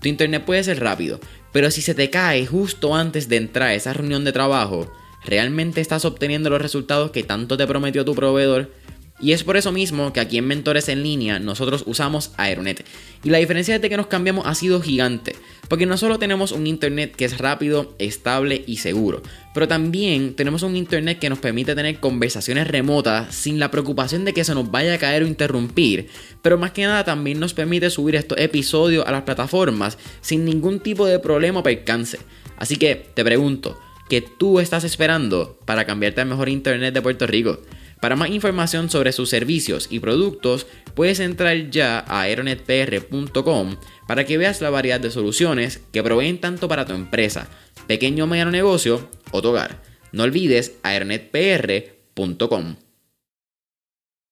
Tu internet puede ser rápido, pero si se te cae justo antes de entrar a esa reunión de trabajo, ¿realmente estás obteniendo los resultados que tanto te prometió tu proveedor? Y es por eso mismo que aquí en Mentores en línea nosotros usamos Aeronet. Y la diferencia de que nos cambiamos ha sido gigante. Porque no solo tenemos un internet que es rápido, estable y seguro, pero también tenemos un internet que nos permite tener conversaciones remotas sin la preocupación de que se nos vaya a caer o interrumpir. Pero más que nada también nos permite subir estos episodios a las plataformas sin ningún tipo de problema o percance. Así que te pregunto, ¿qué tú estás esperando para cambiarte al mejor internet de Puerto Rico? Para más información sobre sus servicios y productos, puedes entrar ya a aeronetpr.com para que veas la variedad de soluciones que proveen tanto para tu empresa, pequeño o mediano negocio o tu hogar. No olvides aeronetpr.com.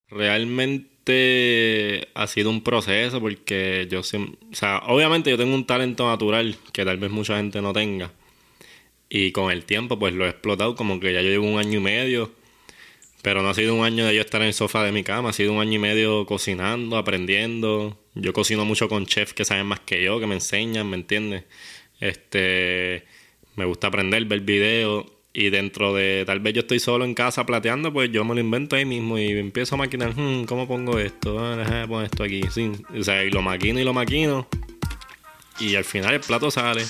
Realmente ha sido un proceso porque yo siempre, o sea, obviamente yo tengo un talento natural que tal vez mucha gente no tenga. Y con el tiempo pues lo he explotado como que ya yo llevo un año y medio pero no ha sido un año de yo estar en el sofá de mi cama, ha sido un año y medio cocinando, aprendiendo. Yo cocino mucho con chefs que saben más que yo, que me enseñan, ¿me entiendes? Este, me gusta aprender, ver videos y dentro de, tal vez yo estoy solo en casa plateando, pues yo me lo invento ahí mismo y empiezo a maquinar, hmm, ¿cómo pongo esto? Ah, esto aquí. Sí. O sea, y lo maquino y lo maquino. Y al final el plato sale.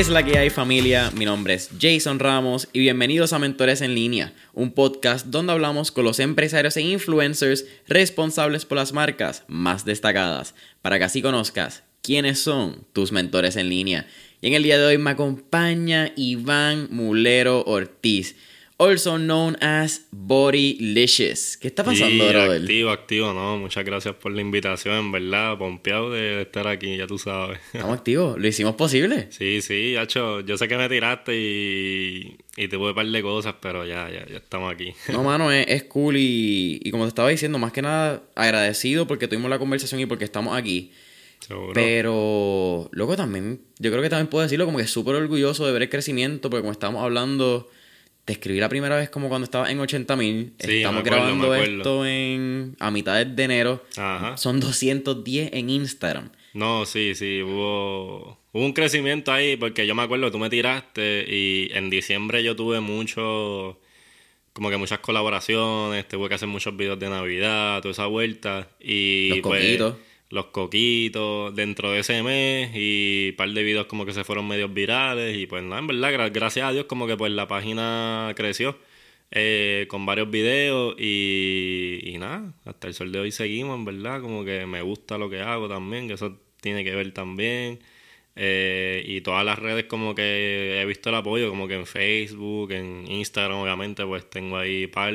¿Qué es la que hay familia? Mi nombre es Jason Ramos y bienvenidos a Mentores en línea, un podcast donde hablamos con los empresarios e influencers responsables por las marcas más destacadas, para que así conozcas quiénes son tus mentores en línea. Y en el día de hoy me acompaña Iván Mulero Ortiz also known as Bodylicious. ¿Qué está pasando, sí, Activo, activo, no. Muchas gracias por la invitación, en verdad. Pompeado de estar aquí, ya tú sabes. Estamos activos, lo hicimos posible. Sí, sí, hecho, yo sé que me tiraste y, y te pude par de cosas, pero ya, ya, ya estamos aquí. No, mano, es, cool y, y como te estaba diciendo, más que nada agradecido porque tuvimos la conversación y porque estamos aquí. Seguro. Pero luego también, yo creo que también puedo decirlo como que súper orgulloso de ver el crecimiento, porque como estamos hablando te escribí la primera vez como cuando estaba en 80 mil. Estamos grabando esto en a mitad de enero. Ajá. Son 210 en Instagram. No, sí, sí, hubo, hubo un crecimiento ahí porque yo me acuerdo que tú me tiraste y en diciembre yo tuve mucho, como que muchas colaboraciones, tuve que hacer muchos videos de Navidad, toda esa vuelta y Los pues, los coquitos dentro de ese mes y un par de videos como que se fueron medios virales y pues nada, en verdad, gracias a Dios como que pues la página creció eh, con varios videos y, y nada, hasta el sol de hoy seguimos, en verdad, como que me gusta lo que hago también, que eso tiene que ver también. Eh, y todas las redes como que he visto el apoyo, como que en Facebook, en Instagram obviamente pues tengo ahí par,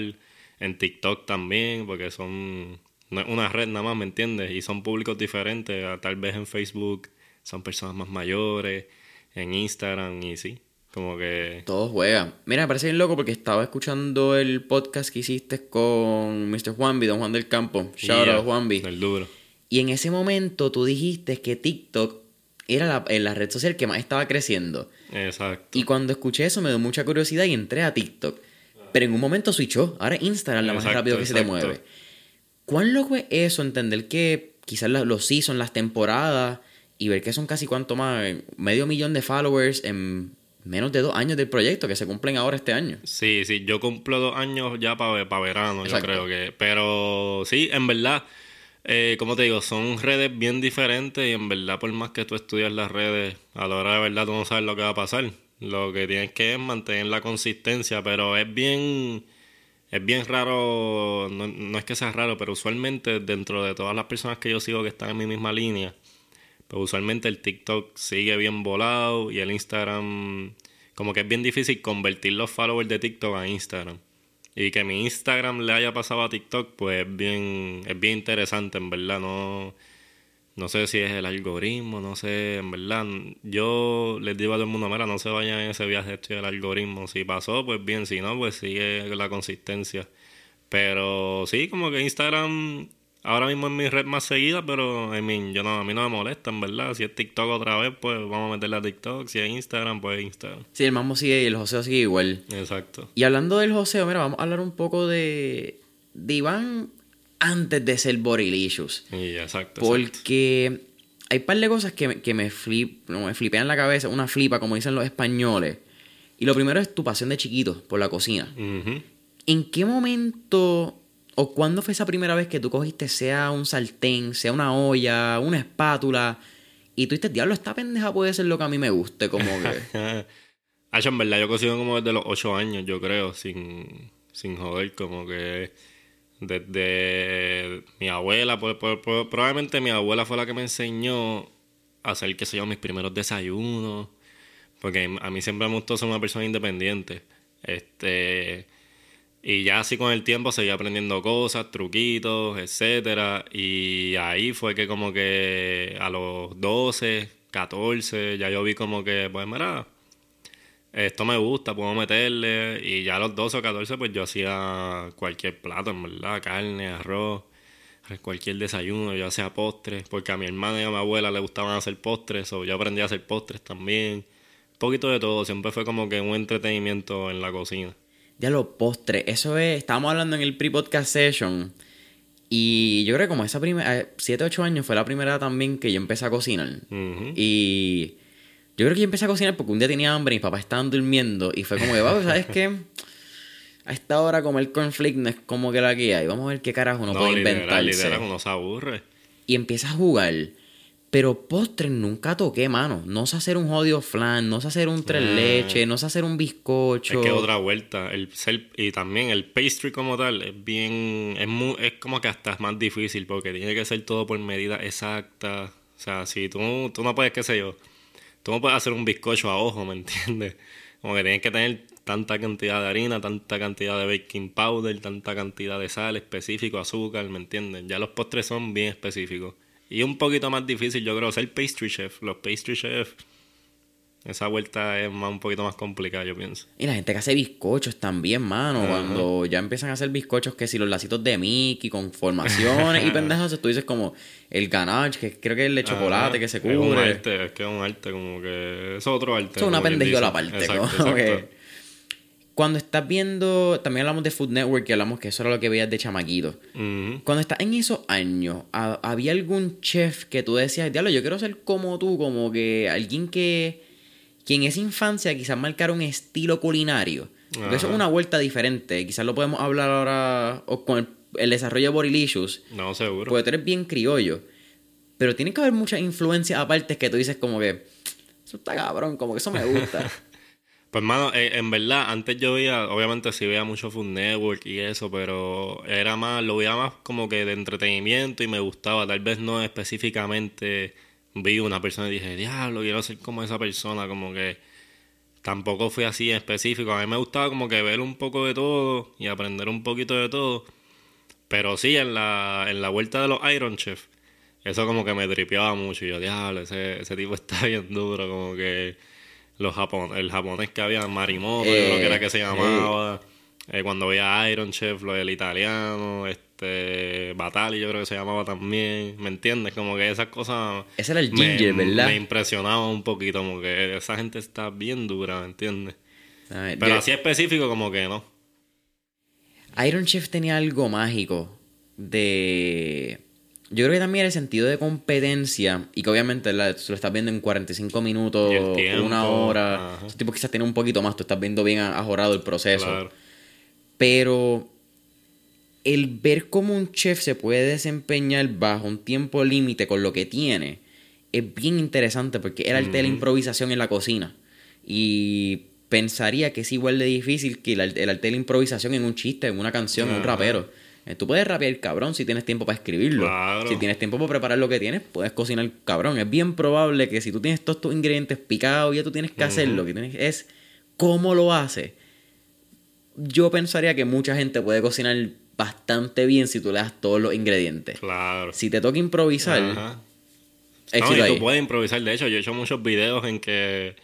en TikTok también, porque son no es una red nada más, ¿me entiendes? Y son públicos diferentes. Tal vez en Facebook son personas más mayores, en Instagram y sí. Como que. Todos juegan. Mira, me parece bien loco porque estaba escuchando el podcast que hiciste con Mr. Juanvi, Don Juan del Campo. Shout out Juanvi. El duro. Y en ese momento tú dijiste que TikTok era la, la, red social que más estaba creciendo. Exacto. Y cuando escuché eso me dio mucha curiosidad y entré a TikTok. Pero en un momento switchó. Ahora Instagram la más rápido que se te mueve. ¿Cuán loco es eso? Entender que quizás los seasons, las temporadas, y ver que son casi cuánto más, medio millón de followers en menos de dos años del proyecto que se cumplen ahora este año. Sí, sí, yo cumplo dos años ya para verano, yo creo que. Pero sí, en verdad, eh, como te digo, son redes bien diferentes y en verdad, por más que tú estudias las redes, a la hora de verdad tú no sabes lo que va a pasar. Lo que tienes que es mantener la consistencia, pero es bien es bien raro, no, es que sea raro, pero usualmente dentro de todas las personas que yo sigo que están en mi misma línea, pues usualmente el TikTok sigue bien volado y el Instagram como que es bien difícil convertir los followers de TikTok a Instagram. Y que mi Instagram le haya pasado a TikTok, pues es bien, es bien interesante, en verdad. No, no sé si es el algoritmo, no sé, en verdad. Yo les digo a todo el mundo, mira, no se vayan en ese viaje esto del algoritmo. Si pasó, pues bien, si no, pues sigue la consistencia. Pero sí, como que Instagram ahora mismo es mi red más seguida, pero I mean, yo no, a mí no me molesta, en verdad. Si es TikTok otra vez, pues vamos a meterle a TikTok. Si es Instagram, pues Instagram. Sí, el mambo sigue y el joseo sigue igual. Exacto. Y hablando del joseo, mira, vamos a hablar un poco de, de Iván antes de ser Borilicious. Y exacto. Porque hay un par de cosas que, me- que me, flip, no, me flipean la cabeza, una flipa, como dicen los españoles. Y lo primero es tu pasión de chiquito por la cocina. ¿En qué momento o cuándo fue esa primera vez que tú cogiste, sea un sartén, sea una olla, una espátula, y tú dijiste, diablo, esta pendeja puede ser lo que a mí me guste, como que... Hacho, en verdad, yo cocino como desde los 8 años, yo creo, sin, sin joder, como que desde mi abuela, pues, pues, pues, probablemente mi abuela fue la que me enseñó a hacer, qué sé yo, mis primeros desayunos, porque a mí siempre me gustó ser una persona independiente. Este, y ya así con el tiempo seguí aprendiendo cosas, truquitos, etcétera. Y ahí fue que como que a los 12, 14, ya yo vi como que, pues mira, esto me gusta, puedo meterle. Y ya a los 12 o 14, pues yo hacía cualquier plato, en verdad, carne, arroz, cualquier desayuno, yo hacía postres, porque a mi hermana y a mi abuela le gustaban hacer postres, o yo aprendí a hacer postres también. Un poquito de todo, siempre fue como que un entretenimiento en la cocina. Ya los postres, eso es, estábamos hablando en el pre-podcast session. Y yo creo que como esa primera, 7, 8 años fue la primera también que yo empecé a cocinar. Y yo creo que yo empecé a cocinar porque un día tenía hambre y mis papás estaban durmiendo. Y fue como que, "Papi, ¿sabes qué? A esta hora comer cornflake no es como que la que hay. Vamos a ver qué carajo uno No, puede literal, inventarse. literal, uno se aburre. Y empiezas a jugar. Pero postres nunca toqué, mano. No sé hacer un jodido flan, no sé hacer un tres Ah. leches, no sé hacer un bizcocho. Es que otra vuelta. El ser- y también el pastry como tal es bien. Es, mu- es como que hasta es más difícil porque tiene que ser todo por medida exacta. O sea, si tú, tú no puedes, qué sé yo, tú no puedes hacer un bizcocho a ojo, ¿me entiendes? Como que tienes que tener tanta cantidad de harina, tanta cantidad de baking powder, tanta cantidad de sal específico, azúcar, ¿me entiendes? Ya los postres son bien específicos. Y un poquito más difícil, yo creo, ser pastry chef. Los pastry chef, esa vuelta es más, un poquito más complicada, yo pienso. Y la gente que hace bizcochos también, mano. Cuando ya empiezan a hacer bizcochos, que si los lacitos de Mickey con formaciones y pendejas, tú dices como el ganache, que creo que es el de chocolate que se Es un cubre. arte, es que es un arte, como que es otro arte. Es una pendejola aparte. Exacto, exacto. Cuando estás viendo, también hablamos de Food Network y hablamos que eso era lo que veías de chamaquito. Cuando estás en esos años, ¿ha- ¿había algún chef que tú decías, diablo, yo quiero ser como tú, como que alguien que, que en esa infancia quizás marcara un estilo culinario? Porque eso es una vuelta diferente. Quizás lo podemos hablar ahora o con el, el desarrollo de Borilicious. No, seguro. Porque tú eres bien criollo. Pero tiene que haber muchas influencias aparte que tú dices como que, eso está cabrón, como que eso me gusta. Pues, mano, eh, en verdad, antes yo veía, obviamente sí veía mucho Food Network y eso, pero era más, lo veía más como que de entretenimiento y me gustaba. Tal vez no específicamente vi una persona y dije, diablo, quiero ser como esa persona, como que tampoco fui así en específico. A mí me gustaba como que ver un poco de todo y aprender un poquito de todo. Pero sí, en la, en la vuelta de los Iron Chef, eso como que me tripeaba mucho. Y yo, diablo, ese, ese tipo está bien duro, como que los japon el japonés que había, Marimoto, yo creo que era que se Eh, llamaba. Eh, cuando veía Iron Chef, lo del italiano, este, Batali yo creo que se llamaba también, ¿me entiendes? Como que esas cosas Ese era el me- ginger, ¿verdad? Me impresionaba un poquito, como que esa gente está bien dura, ¿me entiendes? Pero así específico como que no. Iron Chef tenía algo mágico de... Yo creo que también era el sentido de competencia y que obviamente la- tú lo estás viendo en 45 minutos, tiempo, una hora. ajá. Esos tipos quizás tienen un poquito más, tú estás viendo bien ajorado el proceso. Claro. Pero el ver cómo un chef se puede desempeñar bajo un tiempo límite con lo que tiene es bien interesante porque era el arte de la improvisación en la cocina. Y pensaría que es igual de difícil que el, arte- el arte de la improvisación en un chiste, en una canción, en un rapero. Eh, Tú puedes rapear cabrón si tienes tiempo para escribirlo. Claro. Si tienes tiempo para preparar lo que tienes, puedes cocinar cabrón. Es bien probable que si tú tienes todos tus ingredientes picados, ya tú tienes que hacer lo que tienes es cómo lo hace, yo pensaría que mucha gente puede cocinar bastante bien si tú le das todos los ingredientes. Claro. Si te toca improvisar, Ajá. No, y ahí. tú puedes improvisar. De hecho, yo he hecho muchos videos en que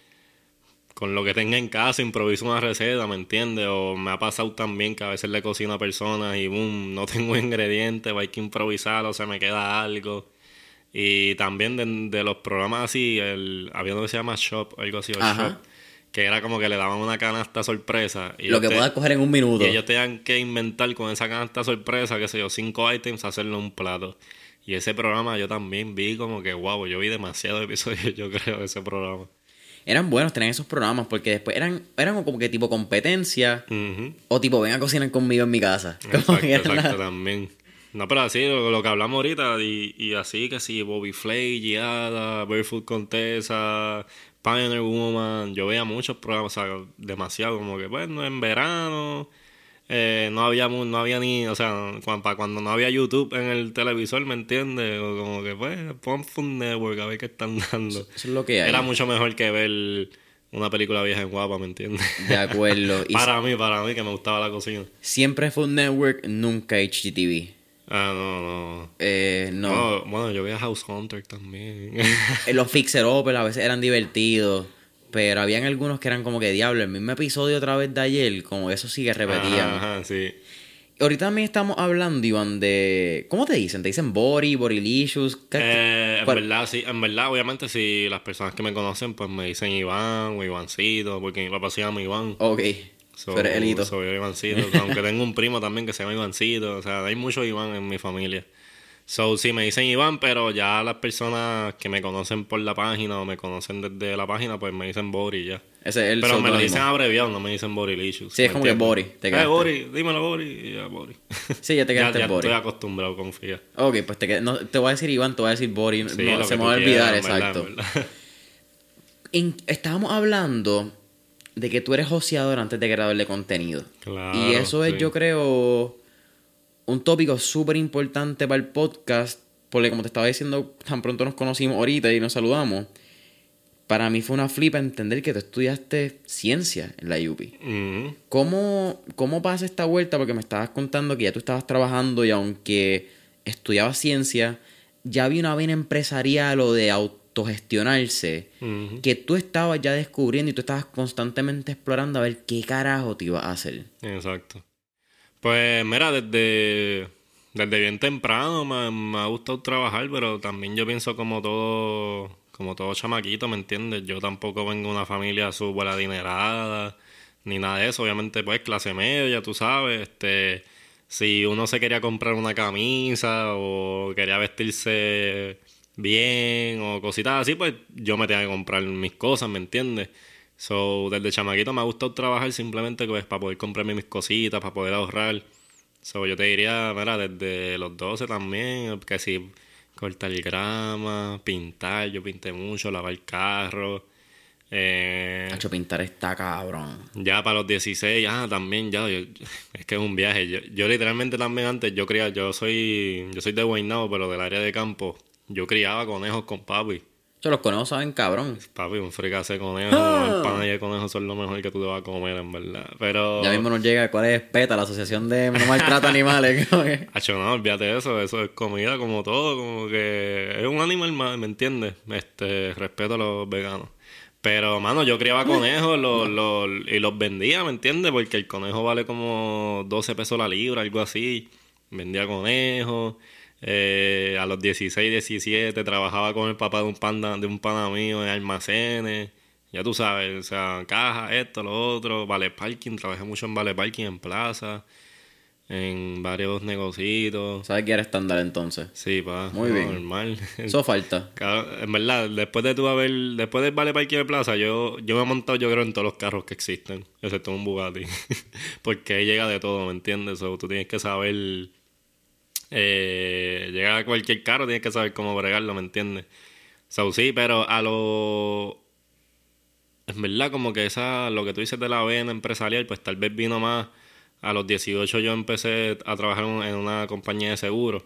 con lo que tenga en casa improviso una receta, ¿me entiendes? O me ha pasado también que a veces le cocino a personas y boom, no tengo ingredientes, hay que improvisar o se me queda algo. Y también de, de los programas así, el, había uno que se llama Shop, algo así, o. Shop, que era como que le daban una canasta sorpresa. Y lo que te- puedas coger en un minuto. y ellos tenían que inventar con esa canasta sorpresa, qué sé yo, cinco items, hacerlo en un plato. Y ese programa yo también vi como que, wow, yo vi demasiados episodios, yo creo, de ese programa. Eran buenos tener esos programas porque después eran, eran como que tipo competencia o tipo ven a cocinar conmigo en mi casa. Exacto, la- exacto, también. No, pero así, lo, lo que hablamos ahorita, y, y así que sí, Bobby Flay, Giada, Barefoot Contessa, Pioneer Woman, yo veía muchos programas, o sea, demasiado, como que, bueno, en verano, eh, no había no había ni, o sea, cuando, para cuando no había YouTube en el televisor, ¿me entiendes? O como que, pues, pon Food Network a ver qué están dando. Eso es lo que hay. Era mucho mejor que ver una película vieja en guapa, ¿me entiendes? De acuerdo. Y para mí, para mí, que me gustaba la cocina. siempre Food Network, nunca HGTV. Ah, no, no. Eh, no. No, bueno, yo veía House Hunter también. Eh, Los Fixer Upper a veces eran divertidos. Pero habían algunos que eran como que diablo. El mismo episodio otra vez de ayer, como eso sí que repetían. Ajá, ajá, sí. Ahorita también estamos hablando, Iván, de. ¿Cómo te dicen? ¿Te dicen Body, Bodylicious? ¿Qué- Eh, en verdad, sí, en verdad, obviamente, si las personas que me conocen, pues me dicen Iván o Ivancito, porque mi papá se llama Iván. Ok. So- elito. Soy Ivancito, aunque tengo un primo también que se llama Ivancito, o sea, hay muchos Iván en mi familia. So, sí, me dicen Iván, pero ya las personas que me conocen por la página o me conocen desde la página, pues me dicen Bori ya. Ese es el Pero me lo dicen abreviado, no me dicen Borilicious. Sí, es ¿me como que? Bori, te Eh, quedaste. Bori, dímelo Bori, y ya Bori. Sí, ya te ya, quedaste ya Bori. estoy acostumbrado, confía. Ok, pues te, qued- no, te voy a decir Iván, te voy a decir Bori. Sí, no, se me va a olvidar, quieras, en verdad, exacto. en verdad. En- estábamos hablando de que tú eres joseador antes de creador de contenido. Claro, y eso es, sí. yo creo, un tópico súper importante para el podcast. Porque como te estaba diciendo, tan pronto nos conocimos ahorita y nos saludamos. Para mí fue una flipa entender que tú estudiaste ciencia en la UPI. Ujú. ¿Cómo, ¿Cómo pasa esta vuelta? Porque me estabas contando que ya tú estabas trabajando y aunque estudiabas ciencia, ya había una vena empresarial o de autogestionarse que tú estabas ya descubriendo y tú estabas constantemente explorando a ver qué carajo te iba a hacer. Exacto. Pues mira, desde, desde bien temprano me, me ha gustado trabajar, pero también yo pienso como todo, como todo chamaquito, ¿me entiendes? Yo tampoco vengo de una familia súper adinerada, ni nada de eso. Obviamente, pues, clase media, tú sabes, este... Si uno se quería comprar una camisa o quería vestirse bien o cositas así, pues yo me tenía que comprar mis cosas, ¿me entiendes? So, desde chamaquito me ha gustado trabajar simplemente pues, para poder comprarme mis cositas, para poder ahorrar. So, yo te diría, mira, desde los 12 también, que si cortar grama, pintar, yo pinté mucho, lavar carro. Eh, Hacho, pintar está cabrón. ya para los 16, ah, también ya, yo- es que es un viaje. Yo, yo literalmente también antes, yo criaba, yo soy, yo soy de Guaynabo, pero del área de campo. Yo criaba conejos con papi. Yo los conozco, saben cabrón. Papi, un fricase conejo, Ah. el pan y el conejo son lo mejor que tú te vas a comer, en verdad. Pero... Ya mismo nos llega cuál es PETA, la Asociación de No Maltrata Animales. Hacho, no, olvídate de eso, eso es comida como todo, como que es un animal más, ¿me entiendes? Este, respeto a los veganos. Pero, mano, yo criaba conejos los, los, y los vendía, ¿me entiendes? Porque el conejo vale como 12 pesos la libra, algo así. Vendía conejos. Eh, a los 16, 17 trabajaba con el papá de un panda, de un pana mío en almacenes. Ya tú sabes, o sea, caja, esto, lo otro, vale parking, trabajé mucho en vale parking en plaza, en varios negocios. ¿Sabes que era estándar entonces? Sí, pa. Muy no, bien. Normal. Eso falta. En verdad, después de tú haber, después del Vale Parking de Plaza, yo, yo me he montado, yo creo, en todos los carros que existen, excepto un Bugatti. Porque ahí llega de todo, ¿me entiendes? So, tú tienes que saber, eh, llega a cualquier carro, tienes que saber cómo bregarlo, ¿me entiendes? So, sí, pero a lo, en verdad, como que esa, lo que tú dices de la vena empresarial, pues tal vez vino más, a los 18 yo empecé a trabajar en en una compañía de seguros.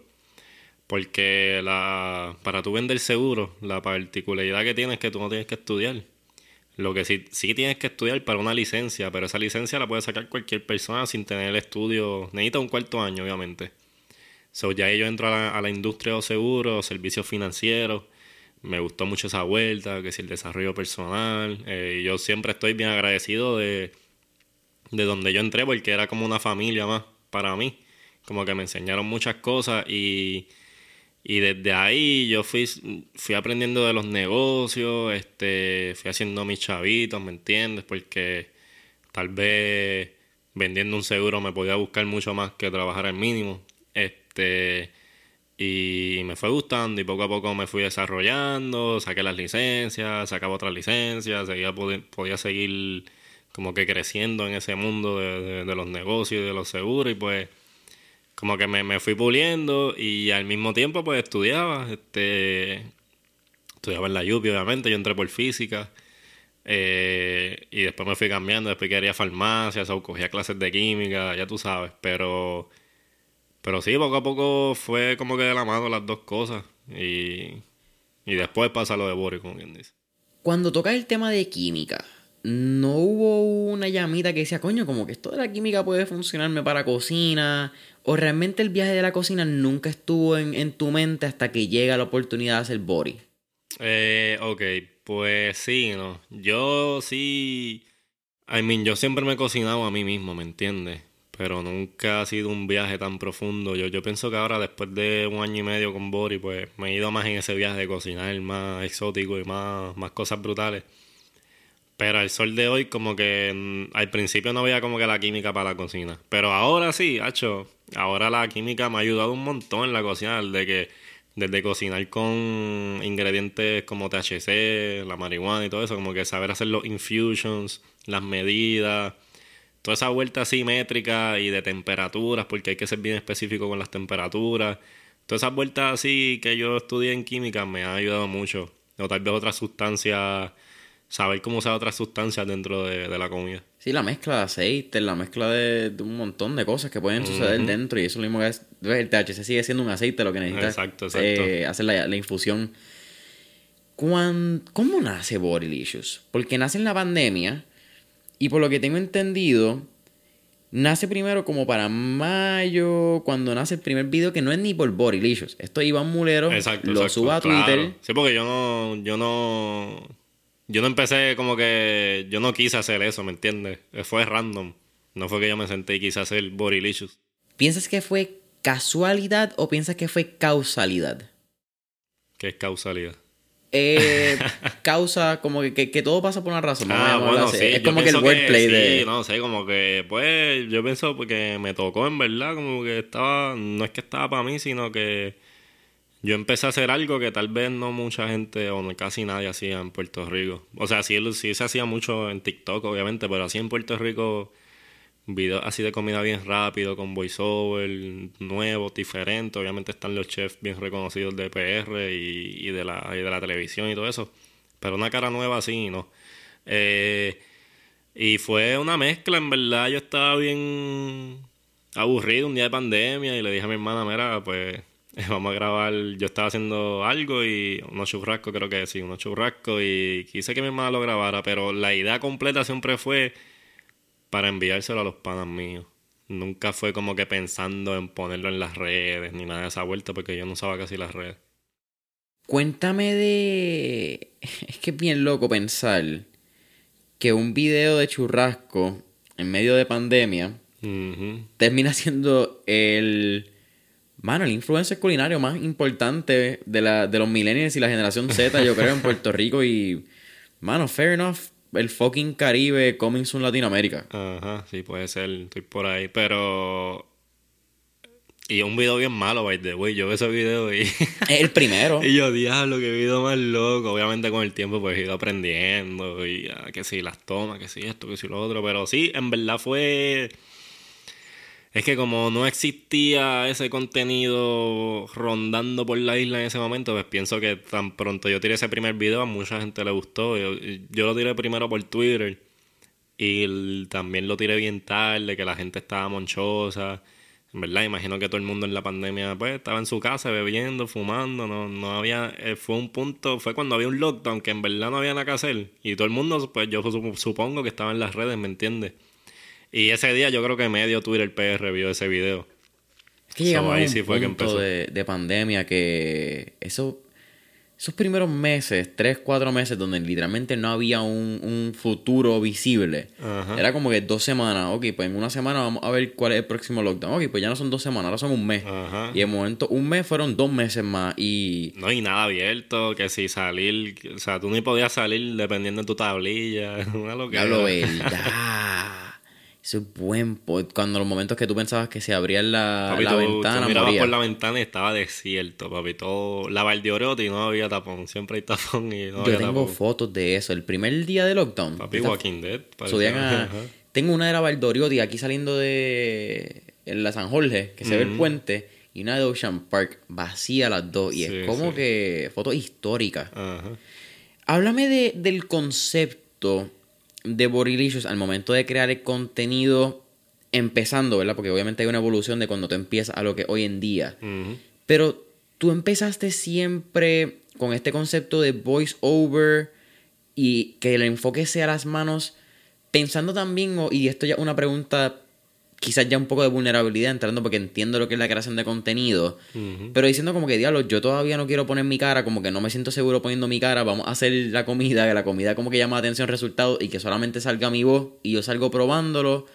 Porque la, para tú vender seguro, la particularidad que tienes es que tú no tienes que estudiar. Lo que sí, sí tienes que estudiar para una licencia, pero esa licencia la puede sacar cualquier persona sin tener el estudio. Necesita un cuarto año, obviamente. So, ya yo entro a la, industria de seguros, servicios financieros. Me gustó mucho esa vuelta, que es el desarrollo personal. Eh, yo siempre estoy bien agradecido de, de donde yo entré, porque era como una familia más para mí. Como que me enseñaron muchas cosas y, y desde ahí yo fui, fui aprendiendo de los negocios, este, fui haciendo mis chavitos, ¿me entiendes? Porque tal vez vendiendo un seguro me podía buscar mucho más que trabajar al mínimo. Este, y me fue gustando y poco a poco me fui desarrollando, saqué las licencias, sacaba otras licencias, seguía, podía seguir como que creciendo en ese mundo de, los negocios y de los seguros y pues como que me, fui puliendo y al mismo tiempo pues estudiaba, este, estudiaba en la UPI obviamente, yo entré por física eh, y después me fui cambiando, después quería farmacia, o cogía clases de química, ya tú sabes, pero pero sí, poco a poco fue como que de la mano las dos cosas. Y, y después pasa lo de Boris, como quien dice. Cuando toca el tema de química, no hubo una llamita que decía, coño, como que esto de la química puede funcionarme para cocina. O realmente el viaje de la cocina nunca estuvo en, tu mente hasta que llega la oportunidad de hacer Boris. Eh, ok, pues sí, no. Yo sí. I mean, yo siempre me he cocinado a mí mismo, ¿me entiendes? Pero nunca ha sido un viaje tan profundo. Yo, yo pienso que ahora, después de un año y medio con Bori, pues me he ido más en ese viaje de cocinar más exótico y más, más cosas brutales. Pero al sol de hoy, como que mm, al principio no había como que la química para la cocina. Pero ahora sí, hacho, ahora la química me ha ayudado un montón en la cocina, desde que desde cocinar con ingredientes como THC, la marihuana y todo eso, como que saber hacer los infusions, las medidas, toda esa vuelta asimétrica y de temperaturas, porque hay que ser bien específico con las temperaturas. Todas esas vueltas así que yo estudié en química me han ayudado mucho. O tal vez otras sustancias, saber cómo usar otras sustancias dentro de, la comida. Sí, la mezcla de aceite, la mezcla de, un montón de cosas que pueden suceder dentro. Y eso lo mismo que es. El THC sigue siendo un aceite, lo que necesita exacto, exacto. Eh, hacer la, infusión. ¿Cómo nace Bodylicious? Porque nace en la pandemia y por lo que tengo entendido, nace primero como para mayo, cuando nace el primer video que no es ni por Borylicious. Esto Iván Mulero lo suba a Twitter. Sí, porque yo no, yo no, yo no empecé como que, yo no quise hacer eso, ¿me entiendes? Fue random. No fue que yo me senté y quise hacer Borylicious. ¿Piensas que fue casualidad o piensas que fue causalidad? ¿Qué es causalidad? Eh, causa como que, que, todo pasa por una razón. Ah, bueno, sí, es como que el wordplay de. no sé, como que, pues, yo pienso porque me tocó en verdad, como que estaba. No es que estaba para mí, sino que yo empecé a hacer algo que tal vez no mucha gente o no, casi nadie hacía en Puerto Rico. O sea, sí, sí se hacía mucho en TikTok, obviamente, pero así en Puerto Rico videos así de comida bien rápido, con voiceover, nuevos, diferentes. Obviamente están los chefs bien reconocidos de PR y, de la, y de la televisión y todo eso. Pero una cara nueva así, ¿no? Eh, y fue una mezcla, en verdad. Yo estaba bien aburrido un día de pandemia y le dije a mi hermana, mira, pues vamos a grabar. Yo estaba haciendo algo y unos churrascos, creo que sí, unos churrascos. Y quise que mi hermana lo grabara, pero la idea completa siempre fue para enviárselo a los panas míos. Nunca fue como que pensando en ponerlo en las redes ni nada de esa vuelta porque yo no usaba casi las redes. Cuéntame de... Es que es bien loco pensar que un video de churrasco en medio de pandemia termina siendo el... Mano, el influencer culinario más importante de, la, de los millennials y la generación Z, yo creo, en Puerto Rico. Y, mano, fair enough el fucking Caribe coming soon Latinoamérica. Ajá, sí, puede ser, estoy por ahí, pero... Y un video bien malo, by the way. Yo veo ese video y... El primero. y yo, diablo, qué video más loco. Obviamente con el tiempo pues he ido aprendiendo y ah, que sí, las tomas, que sí esto, que sí lo otro. Pero sí, en verdad fue es que como no existía ese contenido rondando por la isla en ese momento, pues pienso que tan pronto yo tiré ese primer video, a mucha gente le gustó. Yo, lo tiré primero por Twitter y también lo tiré bien tarde, que la gente estaba monchosa. ¿verdad? Imagino que todo el mundo en la pandemia pues estaba en su casa bebiendo, fumando, no, no había, eh, fue un punto, fue cuando había un lockdown que en verdad no había nada que hacer y todo el mundo, pues yo supongo que estaba en las redes, ¿me entiendes? Y ese día yo creo que medio Twitter PR vio ese video. Es que llegamos a un punto de, de pandemia que eso esos primeros meses, tres, cuatro meses, donde literalmente no había un, futuro visible, era como que dos semanas, ok, pues en una semana vamos a ver cuál es el próximo lockdown, ok, pues ya no son dos semanas, ahora son un mes. Y de momento, un mes fueron dos meses más y... No, y nada abierto, que si salir, o sea, tú ni podías salir dependiendo de tu tablilla, una locura. Ya lo verdad. Eso es buen Cuando los momentos que tú pensabas que se abría la, la ventana. Tú por la ventana y estaba desierto, papi. Todo. La y no había tapón. Siempre hay tapón y no Yo tengo fotos de eso. El primer día de lockdown. Papi, Walking Dead. tengo una de la Valdoriotti aquí saliendo de. En la San Jorge, que se ve el puente. Y una de Ocean Park, vacía las dos. Y es como que. Fotos históricas. Háblame de, del concepto de Borilicious al momento de crear el contenido, empezando, ¿verdad? Porque obviamente hay una evolución de cuando tú empiezas a lo que hoy en día. Pero tú empezaste siempre con este concepto de voice over y que el enfoque sea las manos, pensando también, y esto ya es una pregunta quizás ya un poco de vulnerabilidad entrando porque entiendo lo que es la creación de contenido, pero diciendo como que, diablo, yo todavía no quiero poner mi cara, como que no me siento seguro poniendo mi cara, vamos a hacer la comida, que la comida como que llama la atención resultado y que solamente salga mi voz y yo salgo probándolo,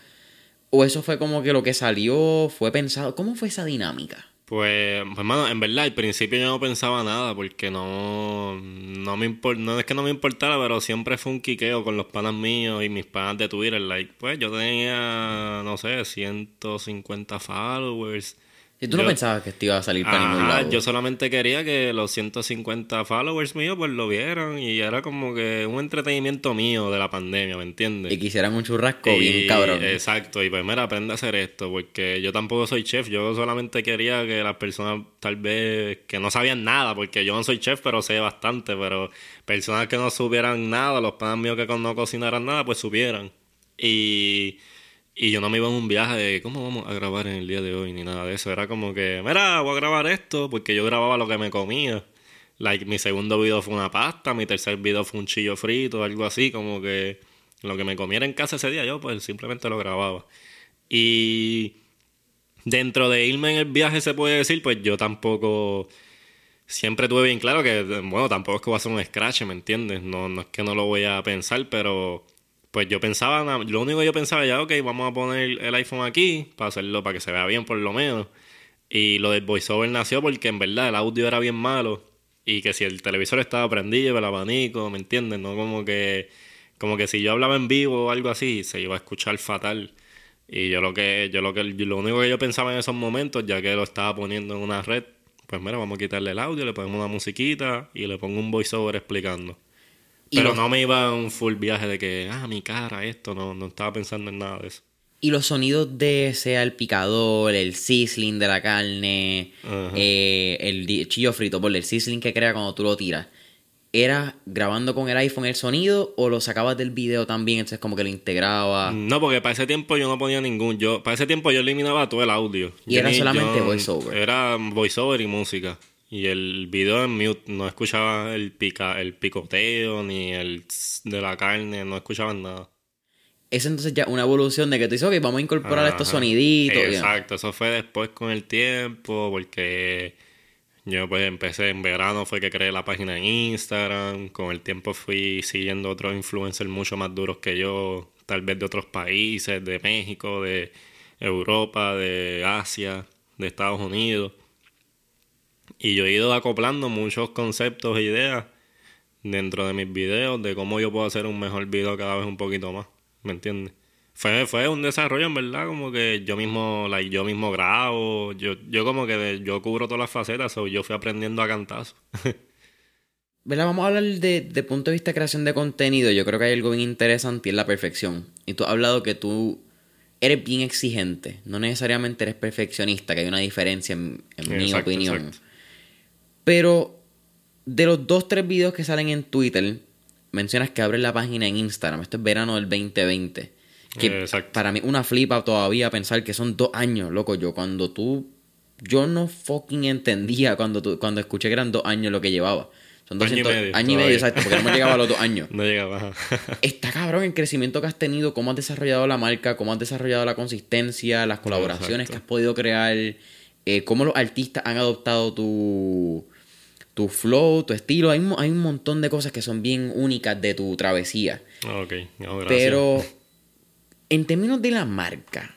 o eso fue como que lo que salió fue pensado, ¿cómo fue esa dinámica? Pues, hermano, en verdad, al principio yo no pensaba nada porque no, no me no es que no me importara, pero siempre fue un quiqueo con los panas míos y mis panas de Twitter. Like, pues yo tenía, no sé, 150 followers ¿Y tú no pensabas que te iba a salir para ningún lado? Yo solamente quería que los 150 followers míos pues lo vieran y era como que un entretenimiento mío de la pandemia, ¿me entiendes? Y quisieran un churrasco bien cabrón. Exacto, y pues mira, aprende a hacer esto porque yo tampoco soy chef, yo solamente quería que las personas tal vez que no sabían nada, porque yo no soy chef, pero sé bastante, pero personas que no supieran nada, los padres míos que no cocinaran nada, pues supieran. Y y yo no me iba en un viaje de cómo vamos a grabar en el día de hoy ni nada de eso. Era como que, mira, voy a grabar esto porque yo grababa lo que me comía. Like, mi segundo video fue una pasta, mi tercer video fue un chillo frito, algo así, como que lo que me comiera en casa ese día yo pues simplemente lo grababa. Y dentro de irme en el viaje se puede decir, pues yo tampoco siempre tuve bien claro que, bueno, tampoco es que voy a hacer un scratch, ¿me entiendes? No, no es que no lo voy a pensar, pero pues yo pensaba, lo único que yo pensaba ya, ok, vamos a poner el iPhone aquí para hacerlo, para que se vea bien por lo menos. Y lo del voiceover nació porque en verdad el audio era bien malo y que si el televisor estaba prendido, el abanico, ¿me entiendes? No como que, como que si yo hablaba en vivo o algo así, se iba a escuchar fatal. Y yo lo que, yo lo que, lo único que yo pensaba en esos momentos, ya que lo estaba poniendo en una red, pues mira, vamos a quitarle el audio, le ponemos una musiquita y le pongo un voiceover explicando. Pero no me iba a un full viaje de que, ah, mi cara, esto, no, no estaba pensando en nada de eso. Y los sonidos de, sea el picador, el sizzling de la carne, eh, el chillo frito, por el sizzling que crea cuando tú lo tiras, ¿era grabando con el iPhone el sonido o lo sacabas del video también, entonces como que lo integraba? No, porque para ese tiempo yo no ponía ningún, yo para ese tiempo yo eliminaba todo el audio. Y era solamente voiceover. Era voiceover y música. Y el video en mute, no escuchaba el, pica, el picoteo ni el de la carne, no escuchaban nada. Es entonces ya una evolución de que tú dices, ok, vamos a incorporar estos soniditos. Exacto, eso fue después con el tiempo, porque yo pues empecé en verano, fue que creé la página en Instagram, con el tiempo fui siguiendo otros influencers mucho más duros que yo, tal vez de otros países, de México, de Europa, de Asia, de Estados Unidos. Y yo he ido acoplando muchos conceptos e ideas dentro de mis videos de cómo yo puedo hacer un mejor video cada vez un poquito más. ¿Me entiendes? Fue, fue un desarrollo en verdad, como que yo mismo, like, yo mismo grabo, yo, yo como que yo cubro todas las facetas, o yo fui aprendiendo a cantar. ¿Verdad? Vamos a hablar de, de punto de vista de creación de contenido. Yo creo que hay algo bien interesante y es la perfección. Y tú has hablado que tú eres bien exigente, no necesariamente eres perfeccionista, que hay una diferencia en, mi opinión. Pero de los dos, tres videos que salen en Twitter, mencionas que abres la página en Instagram. Esto es verano del 2020. Que Exacto. para mí una flipa todavía pensar que son dos años, loco. Yo cuando tú... Yo no fucking entendía cuando, tú, cuando escuché que eran dos años lo que llevaba. Son Año y 200 medio, año y medio, exacto, porque no me llegaba a los dos años. No llegaba. Está cabrón el crecimiento que has tenido, cómo has desarrollado la marca, cómo has desarrollado la consistencia, las colaboraciones Exacto. que has podido crear, eh, cómo los artistas han adoptado tu, tu flow, tu estilo. Hay, hay un montón de cosas que son bien únicas de tu travesía. ok, no, gracias. Pero en términos de la marca,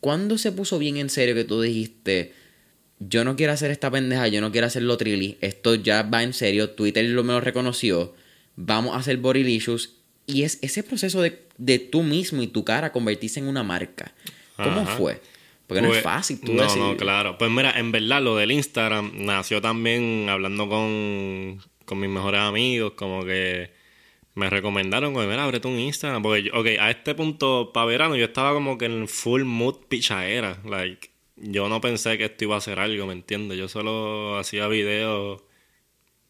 ¿cuándo se puso bien en serio que tú dijiste, yo no quiero hacer esta pendeja, yo no quiero hacerlo trilly, esto ya va en serio, Twitter lo me lo reconoció, vamos a hacer Bodylicious y es ese proceso de, de tú mismo y tu cara convertirse en una marca. ¿Cómo Ajá. fue? Porque no es Pues, fácil tú No, decir- no, claro. Pues mira, en verdad lo del Instagram nació también hablando con, con mis mejores amigos, como que me recomendaron, como, mira, ábrete un Instagram. Porque, yo- ok, a este punto, para verano, yo estaba como que en full mood pichaera. Like, yo no pensé que esto iba a ser algo, ¿me entiendes? Yo solo hacía videos.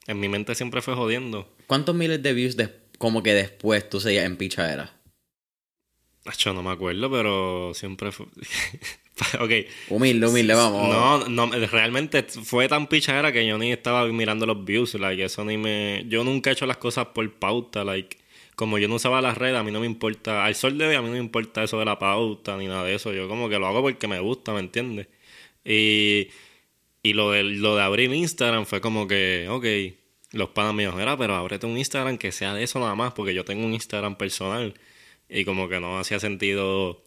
En mi mente siempre fue jodiendo. ¿Cuántos miles de views como que después tú seguías en pichadera? Acho, no me acuerdo, pero siempre fue... ok. Humilde, humilde, vamos. No, no, realmente fue tan pichadera que yo ni estaba mirando los views, like, eso ni me... Yo nunca he hecho las cosas por pauta, like, como yo no usaba las redes, a mí no me importa, al sol de hoy a mí no me importa eso de la pauta ni nada de eso, yo como que lo hago porque me gusta, ¿me entiendes? Y, y lo de, lo de abrir Instagram fue como que, ok, los panas míos, era, pero ábrete un Instagram que sea de eso nada más, porque yo tengo un Instagram personal y como que no hacía sentido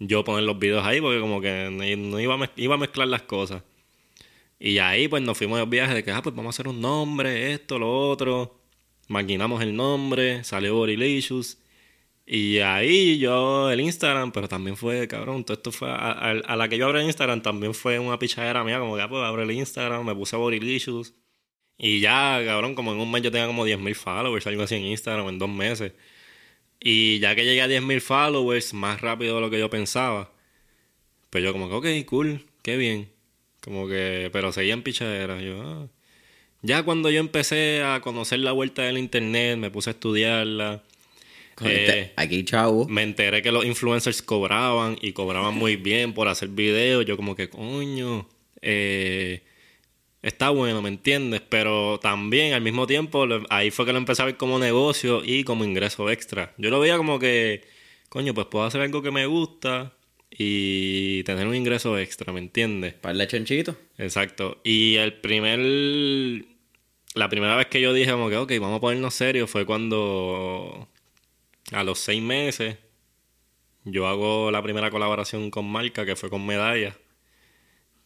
yo poner los videos ahí porque como que no iba a, iba a mezclar las cosas. Y ahí pues nos fuimos de viaje de que, ah, pues vamos a hacer un nombre, esto, lo otro. Maquinamos el nombre, salió Borylicious. Y ahí yo el Instagram, pero también fue, cabrón, todo esto fue, a, la que yo abrí el Instagram también fue una pichadera mía, como que, ah, pues abre el Instagram, me puse Borylicious. Y ya, cabrón, como en un mes yo tenía como 10.000 followers, algo así en Instagram, en dos meses. Y ya que llegué a 10.000 followers, más rápido de lo que yo pensaba, pues yo como que, ok, cool, qué bien. Como que, pero seguía en pichadera. Yo, ah. Ya cuando yo empecé a conocer la vuelta del internet, me puse a estudiarla. Eh, aquí, chavo. me enteré que los influencers cobraban y cobraban muy bien por hacer videos. Yo como que, coño, eh, está bueno, ¿me entiendes? Pero también al mismo tiempo, ahí fue que lo empecé a ver como negocio y como ingreso extra. Yo lo veía como que, coño, pues puedo hacer algo que me gusta y tener un ingreso extra, ¿me entiendes? Par de chanchitos. Exacto. Y el primer. La primera vez que yo dije, como que, ok, vamos a ponernos serios, fue cuando. A los seis meses. Yo hago la primera colaboración con marca, que fue con Medalla.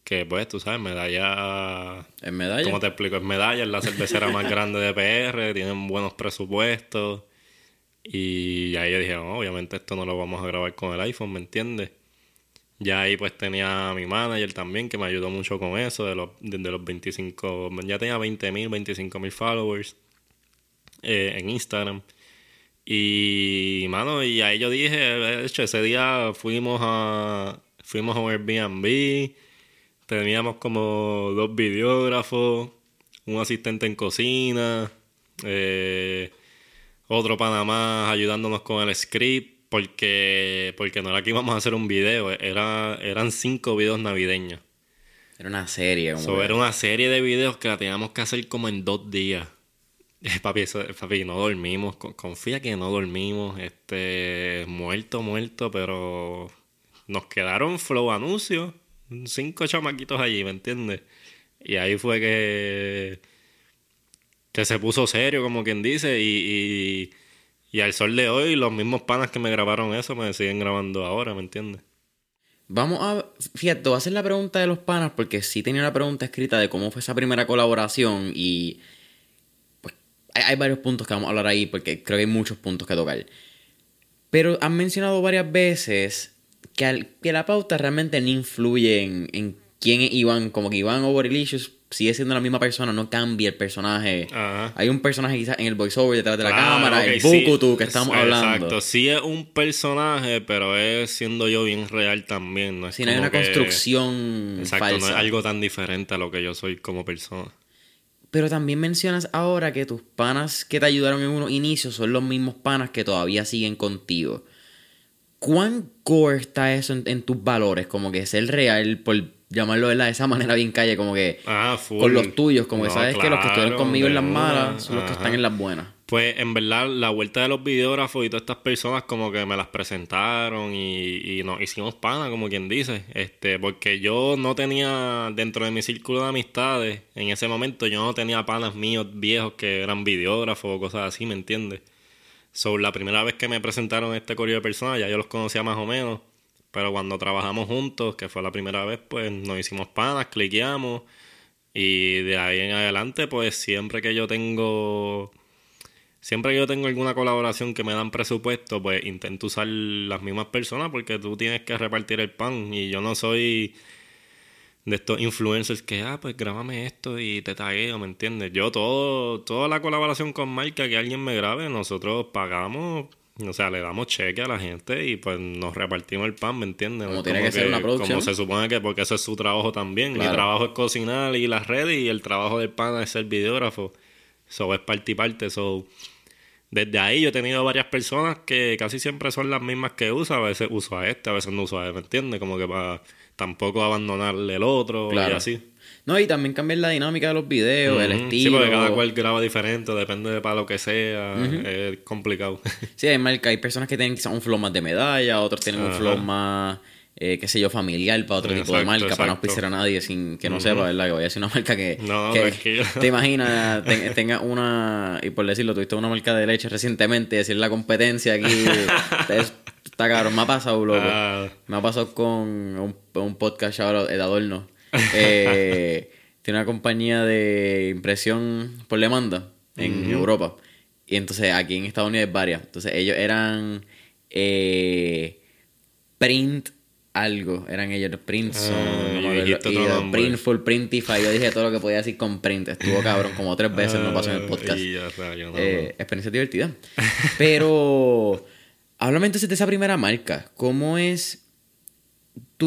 Que, pues, tú sabes, Medalla. En medalla. ¿Cómo te explico? Es Medalla, es la cervecera más grande de PR, tienen buenos presupuestos. Y ahí yo dije, obviamente esto no lo vamos a grabar con el iPhone, ¿me entiendes? Ya ahí pues tenía a mi manager también que me ayudó mucho con eso, de los, desde los 25, ya tenía 20 mil, 25 mil followers eh, en Instagram. Y, mano, y ahí yo dije, de hecho, ese día fuimos a, fuimos a un Airbnb, teníamos como dos videógrafos, un asistente en cocina, eh, otro Panamá ayudándonos con el script, porque, porque no era que íbamos a hacer un video, era, eran cinco videos navideños. Era una serie. So, era una serie de videos que la teníamos que hacer como en dos días. Papi, eso- papi, no dormimos. con- Confía que no dormimos. Este, muerto, muerto, pero nos quedaron flow anuncios. Cinco chamaquitos allí, ¿me entiendes? Y ahí fue que, que se puso serio, como quien dice. Y, y, y al sol de hoy, los mismos panas que me grabaron eso me siguen grabando ahora, ¿me entiendes? Vamos a. Fíjate, te voy a hacer la pregunta de los panas porque sí tenía una pregunta escrita de cómo fue esa primera colaboración y. Pues hay, hay varios puntos que vamos a hablar ahí porque creo que hay muchos puntos que tocar. Pero han mencionado varias veces que, al- que la pauta realmente no influye en, en quién es Iván. Como que Iván Overilicious sigue siendo la misma persona, no cambia el personaje. Ajá. Hay un personaje quizás en el voiceover detrás de la cámara, el sí. Bukutu que estamos hablando. Exacto, sí es un personaje, pero es siendo yo bien real también. No es Si no hay una que- construcción Exacto, falsa. no es algo tan diferente a lo que yo soy como persona. Pero también mencionas ahora que tus panas que te ayudaron en unos inicios son los mismos panas que todavía siguen contigo. ¿Cuán core está eso en, tus valores? Como que ser real, por llamarlo de esa manera bien calle, como que ah, con los tuyos, como que sabes que los que estuvieron conmigo en las malas son los que están en las buenas. Pues en verdad, la vuelta de los videógrafos y todas estas personas como que me las presentaron y, y nos hicimos pana, como quien dice. Este, porque yo no tenía, dentro de mi círculo de amistades, en ese momento yo no tenía panas míos viejos que eran videógrafos o cosas así, ¿me entiendes? So, la primera vez que me presentaron este correo de personas, ya yo los conocía más o menos. Pero cuando trabajamos juntos, que fue la primera vez, pues nos hicimos panas, cliqueamos. Y de ahí en adelante, pues siempre que yo tengo. Siempre que yo tengo alguna colaboración que me dan presupuesto, pues intento usar las mismas personas porque tú tienes que repartir el pan. Y yo no soy de estos influencers que, ah, pues grábame esto y te tagueo, ¿me entiendes? Yo todo, toda la colaboración con marca que alguien me grabe, nosotros pagamos, o sea, le damos cheque a la gente y pues nos repartimos el pan, ¿me entiendes? Como tiene que, ser una producción. Como se supone que, porque eso es su trabajo también. Mi trabajo es cocinar y las redes y el trabajo del pan es ser videógrafo. Eso es parte y parte, eso... Desde ahí yo he tenido varias personas que casi siempre son las mismas que uso. A veces uso a este, a veces no uso a este, ¿me entiendes? Como que para tampoco abandonarle el otro y así. No, y también cambiar la dinámica de los videos, el estilo. Sí, porque cada cual graba diferente, depende de para lo que sea, es complicado. sí, hay, marca, hay personas que tienen quizás un flow más de medalla, otros tienen un flow más, eh, qué sé yo, familiar para otro tipo de marca, para no auspiciar a nadie sin que no sepa, ¿verdad? Que vaya a ser una marca que, no, que te imaginas, tenga una, y por decirlo, tuviste una marca de leche recientemente, decir la competencia aquí, está cabrón, me ha pasado, loco. Ah. Me ha pasado con un, un podcast ahora de Adorno eh, tiene una compañía de impresión por demanda en Europa. Y entonces aquí en Estados Unidos hay varias. Entonces ellos eran eh, print algo, eran ellos, print ah, printful, printify, yo dije todo lo que podía decir con print, estuvo cabrón como tres veces, me pasó en el podcast. Eh, experiencia divertida. Pero, háblame entonces de esa primera marca, ¿cómo es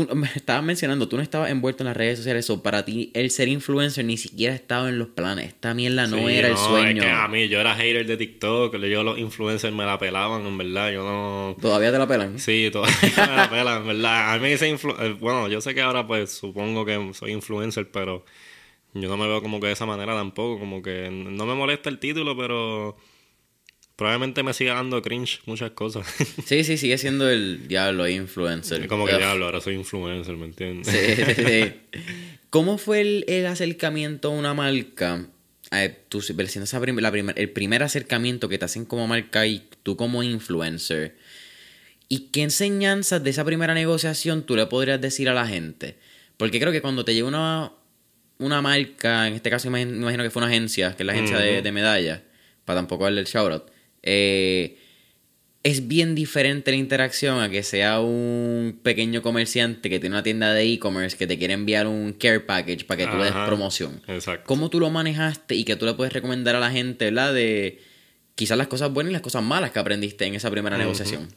tú me estabas mencionando, tú no estabas envuelto en las redes sociales, o para ti el ser influencer ni siquiera estaba en los planes. Esta mierda no era el sueño. Es que a mí yo era hater de TikTok, yo los influencers me la pelaban, en verdad, yo no... ¿Todavía te la pelan? Sí, todavía me la pelan, en verdad. A mí ese influencer, eh, bueno, yo sé que ahora pues supongo que soy influencer, pero yo no me veo como que de esa manera tampoco, como que no me molesta el título, pero Probablemente me siga dando cringe muchas cosas. sí, sí, sigue siendo el diablo influencer. como que diablo, ahora soy influencer, ¿me entiendes? Sí, sí, ¿Cómo fue el, acercamiento a una marca? Eh, tú, esa la el primer acercamiento que te hacen como marca y tú como influencer. ¿Y qué enseñanzas de esa primera negociación tú le podrías decir a la gente? Porque creo que cuando te llega una, una marca, en este caso me imagino que fue una agencia, que es la agencia de, de medallas, para tampoco darle el shoutout eh, es bien diferente la interacción a que sea un pequeño comerciante que tiene una tienda de e-commerce que te quiere enviar un care package para que tú le des promoción. Exacto. ¿Cómo tú lo manejaste y que tú le puedes recomendar a la gente, ¿verdad? De quizás las cosas buenas y las cosas malas que aprendiste en esa primera negociación.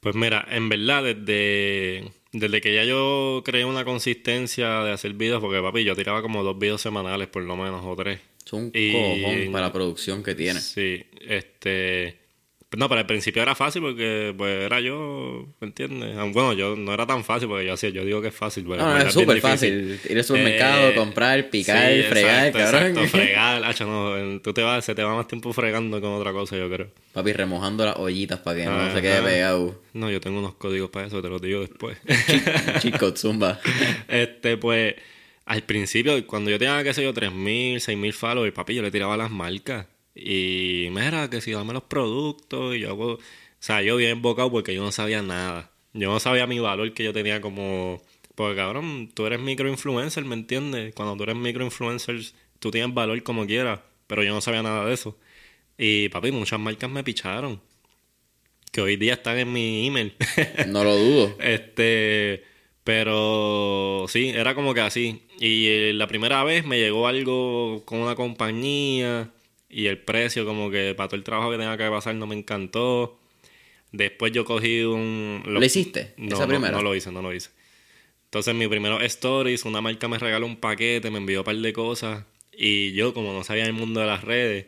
Pues mira, en verdad, desde, desde que ya yo creé una consistencia de hacer videos, porque papi, yo tiraba como dos videos semanales por lo menos, o tres. Es un cojón para la producción que tiene. Sí, este... No, para el principio era fácil porque pues era yo, ¿me entiendes? Bueno, yo no era tan fácil porque yo yo digo que es fácil. Pero no, es súper fácil. Ir al supermercado, eh, comprar, picar, fregar, cabrón. Exacto, fregar, hacha, no, tú te vas, se te va más tiempo fregando con otra cosa, yo creo. Papi, remojando las ollitas para que no se quede pegado. No, yo tengo unos códigos para eso, te los digo después. Chico, zumba. Este, pues al principio, cuando yo tenía, qué sé yo, 3.000, 6.000 followers, papi, yo le tiraba las marcas. Y mira, que si dame los productos, y yo hago... O sea, yo bien embocado porque yo no sabía nada. Yo no sabía mi valor que yo tenía como... Porque cabrón, tú eres microinfluencer, ¿me entiendes? Cuando tú eres microinfluencer, tú tienes valor como quieras. Pero yo no sabía nada de eso. Y papi, muchas marcas me picharon. Que hoy día están en mi email. no lo dudo. este... Pero sí, era como que así. Y eh, la primera vez me llegó algo con una compañía y el precio como que para todo el trabajo que tenía que pasar no me encantó. Después yo cogí un... Lo, hiciste? No, esa primera? No, lo hice, no lo hice. Entonces mi primero stories, una marca me regaló un paquete, me envió un par de cosas y yo como no sabía el mundo de las redes,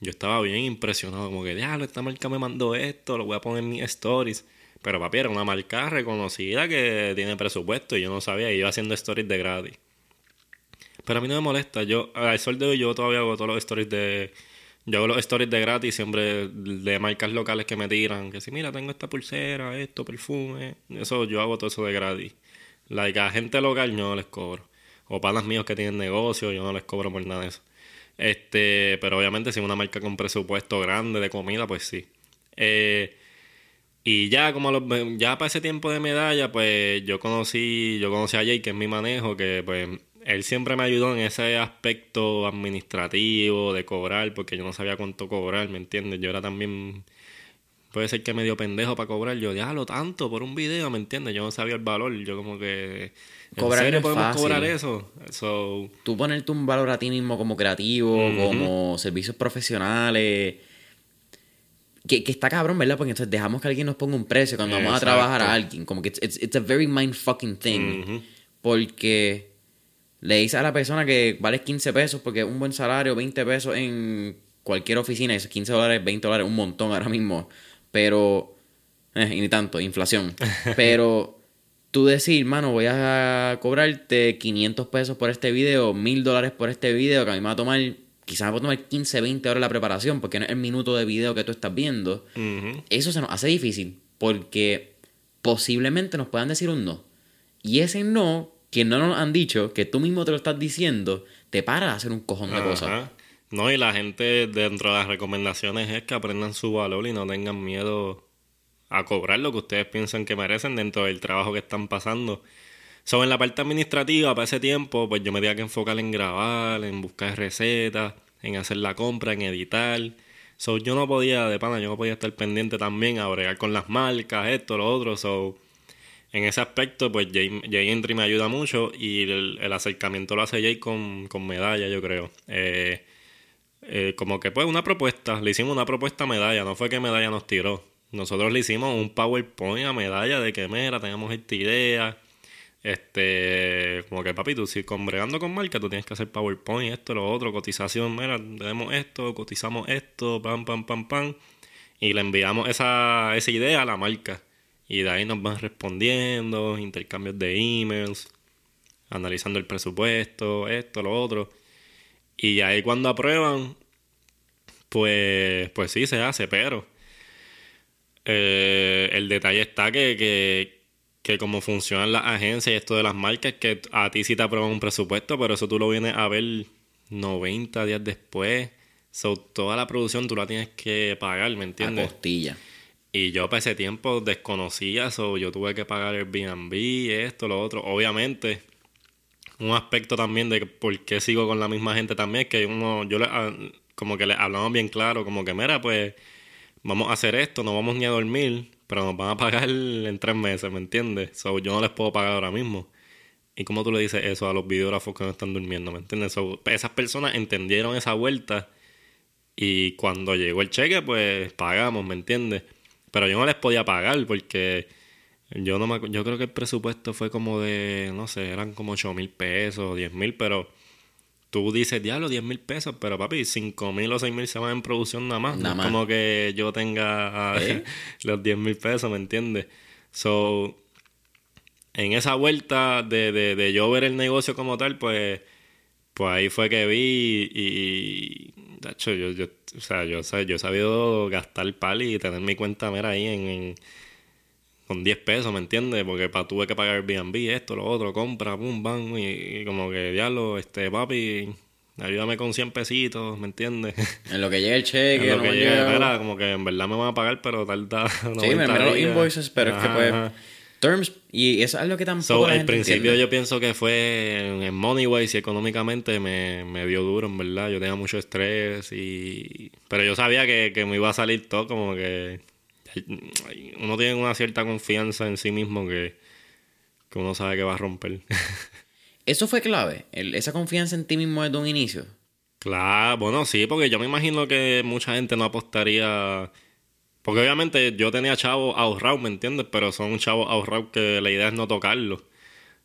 yo estaba bien impresionado, como que, diablo, esta marca me mandó esto, lo voy a poner en mis stories. Pero papi, era una marca reconocida que tiene presupuesto y yo no sabía, y iba haciendo stories de gratis. Pero a mí no me molesta, yo, al sol de hoy yo todavía hago todos los stories de... Yo hago los stories de gratis siempre de marcas locales que me tiran, que si mira, tengo esta pulsera, esto, perfume, eso yo hago todo eso de gratis. Like, a gente local yo no les cobro. O panas míos que tienen negocio, yo no les cobro por nada de eso. Este, pero obviamente si una marca con presupuesto grande de comida, pues sí. Eh, y ya como ya para ese tiempo de medalla, pues yo conocí, yo conocí a Jay, que es mi manejo, que pues él siempre me ayudó en ese aspecto administrativo de cobrar, porque yo no sabía cuánto cobrar, ¿me entiendes? Yo era también, puede ser que medio pendejo para cobrar, yo lo tanto por un video, ¿me entiendes? Yo no sabía el valor, yo como que... Cobrar serio podemos cobrar eso? Tú ponerte un valor a ti mismo como creativo, como servicios profesionales que, que, está cabrón, ¿verdad? Porque entonces dejamos que alguien nos ponga un precio cuando vamos a trabajar a alguien. Como que it's, it's, a very mind fucking thing. Porque le dices a la persona que vale 15 pesos porque un buen salario, 20 pesos en cualquier oficina, esos 15 dólares, 20 dólares, un montón ahora mismo. Pero, eh, y ni tanto, inflación. Pero tú decir, mano, voy a cobrarte 500 pesos por este video, 1000 dólares por este video, que a mí me va a tomar quizás va a tomar 15, 20 horas la preparación porque no es el minuto de video que tú estás viendo. Eso se nos hace difícil porque posiblemente nos puedan decir un no. Y ese no, que no nos han dicho, que tú mismo te lo estás diciendo, te para a hacer un cojón de cosas. No, y la gente dentro de las recomendaciones es que aprendan su valor y no tengan miedo a cobrar lo que ustedes piensan que merecen dentro del trabajo que están pasando. So, en la parte administrativa, para ese tiempo, pues yo me tenía que enfocar en grabar, en buscar recetas, en hacer la compra, en editar. So, yo no podía, de pana, yo no podía estar pendiente también a bregar con las marcas, esto, lo otro. So, en ese aspecto, pues Jay, Entry me ayuda mucho y el, acercamiento lo hace Jay con, con medalla, yo creo. Eh, eh, como que pues una propuesta, le hicimos una propuesta a medalla, no fue que medalla nos tiró. Nosotros le hicimos un PowerPoint a medalla de que, mira, teníamos esta idea este, como que papi, tú si bregando con marca, tú tienes que hacer PowerPoint, esto, lo otro, cotización, mira, tenemos esto, cotizamos esto, pam, pam, pam, pam, y le enviamos esa, esa idea a la marca. Y de ahí nos van respondiendo, intercambios de emails, analizando el presupuesto, esto, lo otro. Y ahí cuando aprueban, pues, pues sí se hace, pero eh, el detalle está que, que, que como funcionan las agencias y esto de las marcas, que a ti sí te aprueban un presupuesto, pero eso tú lo vienes a ver 90 días después. So, toda la producción tú la tienes que pagar, ¿me entiendes? A costilla. Y yo para ese tiempo desconocía eso, yo tuve que pagar el Airbnb, esto, lo otro. Obviamente, un aspecto también de por qué sigo con la misma gente también es que uno, yo le, ah, como que le hablamos bien claro, como que mira, pues vamos a hacer esto, no vamos ni a dormir, pero nos van a pagar en tres meses, ¿me entiendes? So, yo no les puedo pagar ahora mismo. ¿Y cómo tú le dices eso a los videógrafos que no están durmiendo, ¿me entiendes? esas personas entendieron esa vuelta y cuando llegó el cheque, pues pagamos, ¿me entiendes? Pero yo no les podía pagar porque yo no me, yo creo que el presupuesto fue como de, no sé, eran como 8 mil pesos, 10 mil, pero tú dices, diablo, 10 mil pesos, pero papi, 5 mil o 6 mil se van en producción nada más. Nada más. como que yo tenga ¿Eh? los 10 mil pesos, ¿me entiendes? So, en esa vuelta de, de, de, yo ver el negocio como tal, pues, pues ahí fue que vi y, de hecho, yo, yo, o sea, yo, yo he sabido gastar pal y tener mi cuenta mera ahí en con 10 pesos, ¿me entiendes? Porque pa, tuve que pagar Airbnb, esto, lo otro, compra, pum, bam, y, como que diablo, este papi, ayúdame con 100 pesitos, ¿me entiendes? En lo que llegue el cheque, en lo que llegue, como que en verdad me van a pagar, pero tarda. Sí, me los invoices, pero es que pues. Terms, y eso es lo que tampoco. So, al principio yo pienso que fue en, en Moneyways y económicamente me, me dio duro, en verdad. Yo tenía mucho estrés y. Pero yo sabía que, que me iba a salir todo como que uno tiene una cierta confianza en sí mismo que, uno sabe que va a romper. ¿Eso fue clave? ¿Esa confianza en ti mismo desde un inicio? Claro, bueno, sí, porque yo me imagino que mucha gente no apostaría. Porque obviamente yo tenía chavos ahorrados, ¿me entiendes? Pero son chavos ahorrados que la idea es no tocarlos.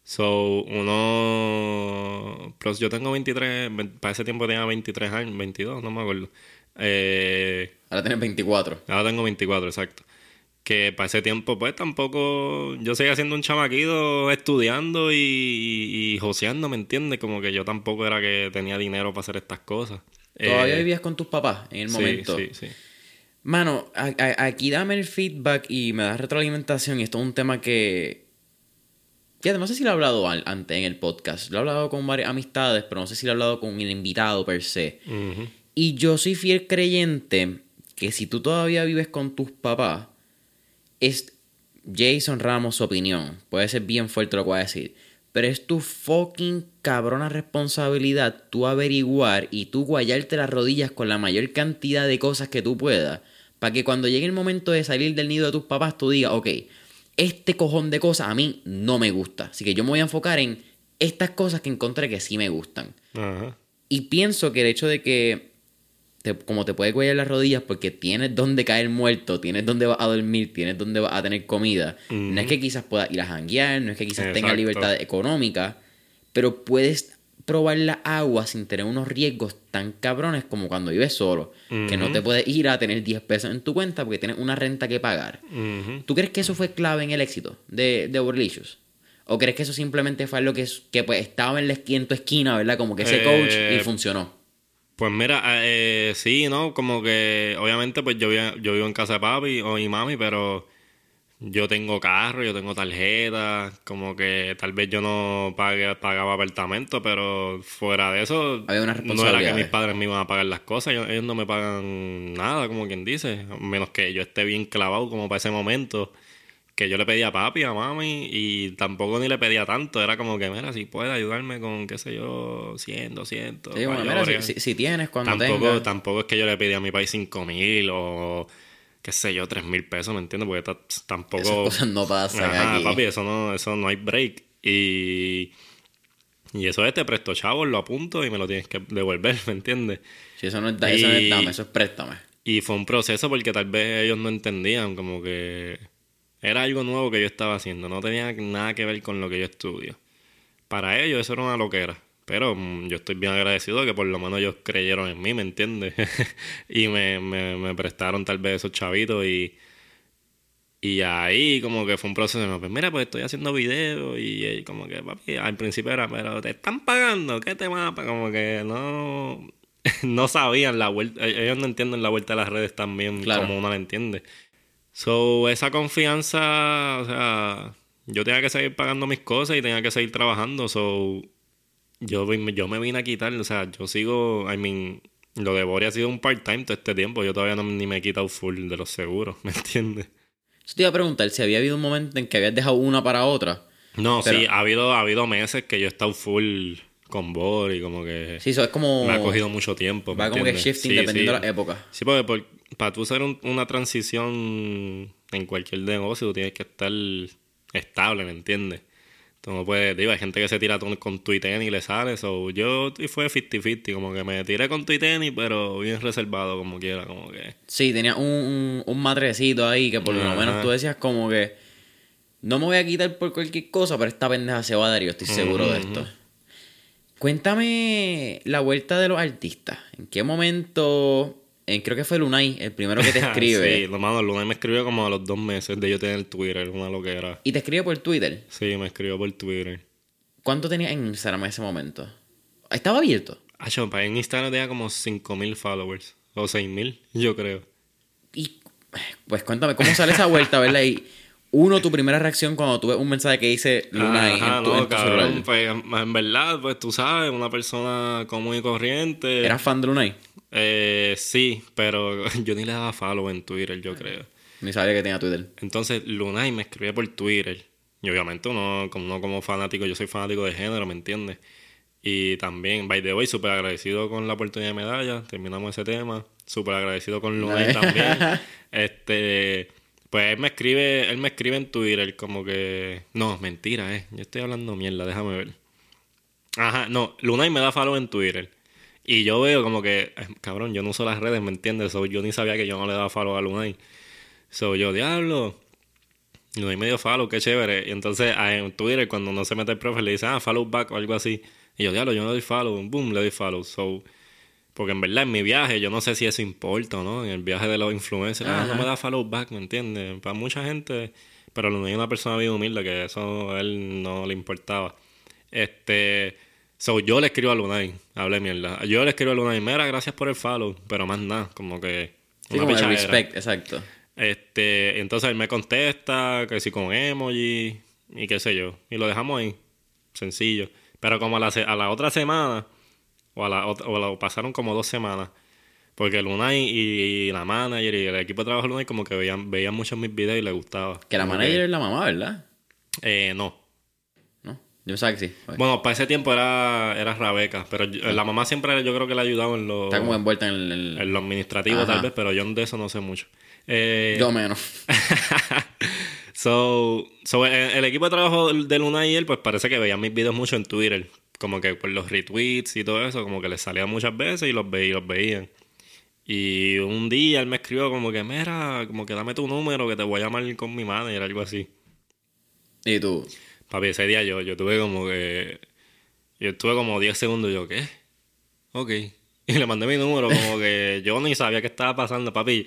So, uno. Pero yo tengo 23. Para ese tiempo tenía 23 años, 22, no me acuerdo. Eh, ahora tienes 24. Ahora tengo 24, exacto. que para ese tiempo, pues tampoco. Yo seguía siendo un chamaquito estudiando y, y, joseando, ¿me entiendes? Como que yo tampoco era que tenía dinero para hacer estas cosas. ¿Todavía eh, vivías con tus papás en el momento? Sí, sí, sí. Mano, aquí dame el feedback y me das retroalimentación. Y esto es un tema que. Ya, no sé si lo he hablado antes en el podcast. Lo he hablado con varias amistades, pero no sé si lo he hablado con el invitado per se. Y yo soy fiel creyente que si tú todavía vives con tus papás, es Jason Ramos su opinión. Puede ser bien fuerte lo que voy a decir. Pero es tu fucking cabrona responsabilidad tú averiguar y tú guayarte las rodillas con la mayor cantidad de cosas que tú puedas para que cuando llegue el momento de salir del nido de tus papás, tú digas, ok, este cojón de cosas a mí no me gusta. Así que yo me voy a enfocar en estas cosas que encontré que sí me gustan. Y pienso que el hecho de que, como te puede cuellar las rodillas porque tienes donde caer muerto, tienes donde vas a dormir, tienes donde vas a tener comida, no es que quizás puedas ir a janguear, no es que quizás tengas libertad económica, pero puedes probar la agua sin tener unos riesgos tan cabrones como cuando vives solo. Que no te puedes ir a tener 10 pesos en tu cuenta porque tienes una renta que pagar. ¿Tú crees que eso fue clave en el éxito de, de Overlicious? ¿O crees que eso simplemente fue lo que, que pues, estaba en, la, en tu esquina, ¿verdad? Como que ese coach y eh, funcionó. Pues mira, eh, sí, ¿no? Como que obviamente pues yo, yo vivo en casa de papi o mi mami, pero yo tengo carro, yo tengo tarjeta, como que tal vez yo no pague, pagaba apartamento, pero fuera de eso, no era que mis padres me iban a pagar las cosas, ellos, no me pagan nada, como quien dice, menos que yo esté bien clavado como para ese momento, que yo le pedía a papi, a mami, y tampoco ni le pedía tanto, era como que, mira, si puede ayudarme con, qué sé yo, 100, 200. Sí, bueno, mira, si, tienes, cuando tampoco, Tampoco es que yo le pedía a mi país 5 mil o qué sé yo, tres mil pesos, ¿me entiendes? Porque tampoco... Esas cosas no pasan Ajá, papi, eso no, eso no hay break. Y... Y eso es, te presto chavos, lo apunto y me lo tienes que devolver, ¿me entiendes? Sí, eso no es, eso no es dame, eso es préstame. Y fue un proceso porque tal vez ellos no entendían, como que era algo nuevo que yo estaba haciendo, no tenía nada que ver con lo que yo estudio. Para ellos eso era una loquera. Pero mm, yo estoy bien agradecido que por lo menos ellos creyeron en mí, ¿me entiendes? y me, me, me, prestaron tal vez esos chavitos y, y ahí como que fue un proceso de, pues mira, pues estoy haciendo videos y, como que, papi, al principio era, pero te están pagando, ¿qué te van a pagar? Como que no, no sabían la vuelta, e, ellos no entienden la vuelta de las redes tan bien como uno la entiende. So, esa confianza, o sea, yo tenía que seguir pagando mis cosas y tenía que seguir trabajando, so yo, yo me vine a quitar, o sea, yo sigo, I mean, lo de Bori ha sido un part-time todo este tiempo, yo todavía no, ni me he quitado full de los seguros, ¿me entiendes? Yo te iba a preguntar si había habido un momento en que habías dejado una para otra. No, sí, ha habido, ha habido meses que yo he estado full con Bori, como que... Sí, eso es como... Me ha cogido mucho tiempo. Va como que shifting dependiendo de la época. Sí, porque para tú hacer una transición en cualquier negocio, tú tienes que estar estable, ¿me entiendes? no puedes, digo, hay gente que se tira con tenis y le sale. So, yo fue 50-50, como que me tiré con tenis, pero bien reservado como quiera, como que. Sí, tenía un, un, matrecito ahí que por lo menos tú decías como que no me voy a quitar por cualquier cosa, pero esta pendeja se va a dar y yo estoy seguro de esto. Cuéntame la vuelta de los artistas. ¿En qué momento eh, creo que fue Lunay, el primero que te escribe. sí, lo malo, Lunay me escribió como a los dos meses de yo tener Twitter, una loquera. ¿Y te escribió por Twitter? Sí, me escribió por Twitter. ¿Cuánto tenías en Instagram en ese momento? ¿Estaba abierto? Ah, en Instagram tenía como 5.000 followers. O 6.000, yo creo. Y, pues cuéntame, ¿cómo sale esa vuelta, verdad? Y uno, tu primera reacción cuando tuve un mensaje que dice Lunay en tu, no, cabrón, pues en verdad, pues tú sabes, una persona común y corriente. ¿Eras fan de Lunay? Eh, sí, pero yo ni le daba follow en Twitter, yo creo. Ni sabía que tenía Twitter. Entonces, Lunay me escribía por Twitter. Y obviamente uno, como, como fanático, yo soy fanático de género, ¿me entiendes? Y también, by the way, súper agradecido con la oportunidad de medalla. Terminamos ese tema. Súper agradecido con Lunay también. este, pues él me escribe, él me escribe en Twitter como que, no, mentira, eh. Yo estoy hablando mierda, déjame ver. Ajá, no, Lunay me da follow en Twitter. Y yo veo como que, eh, cabrón, yo no uso las redes, ¿me entiendes? yo ni sabía que yo no le daba follow a Lunay. So yo, diablo. Lunay me dio follow, qué chévere. Y entonces en Twitter, cuando no se mete el profe, le dice, ah, follow back o algo así. Y yo, diablo, yo no doy follow. Boom, le doy follow. So, Porque en verdad en mi viaje, yo no sé si eso importa o no, en el viaje de los influencers, ah, no me da follow back, ¿me entiendes? Para mucha gente, pero Lunay es una persona bien humilde que eso a él no le importaba. Este, so yo le escribo a Lunay, hablé mierda. Yo le escribo a Lunay, mira, gracias por el follow, pero más nada, como que Sí, una como el respect, exacto. Este, entonces él me contesta, que si con emoji y qué sé yo. Y lo dejamos ahí. Sencillo. Pero como a la, a la otra semana, o a la otra, o la- pasaron como dos semanas, porque Lunay y, la manager y el equipo de trabajo de Lunay como que veían, veían mucho mis videos y les gustaba. Que la manager es la mamá, ¿verdad? eh, no. ¿No? Yo pensaba que sí. Bueno, Bueno, para ese tiempo era, era Rabeca, pero yo- la mamá siempre yo creo que le ha ayudado en lo, está como envuelta en el... en lo administrativo Ajá. tal vez, pero yo de eso no sé mucho. Eh, Yo menos. so, so, el, el equipo de trabajo de Luna y él, pues parece que veían mis videos mucho en Twitter. Como que por los retweets y todo eso, como que les salía muchas veces y los, ve, y los veían. Y un día él me escribió como que, mira, como que dame tu número que te voy a llamar con mi manager, algo así. ¿Y tú? Papi, ese día yo, yo tuve como que... Yo estuve como 10 segundos, yo, ¿qué? Ok. Y le mandé mi número, como que yo ni sabía qué estaba pasando, papi.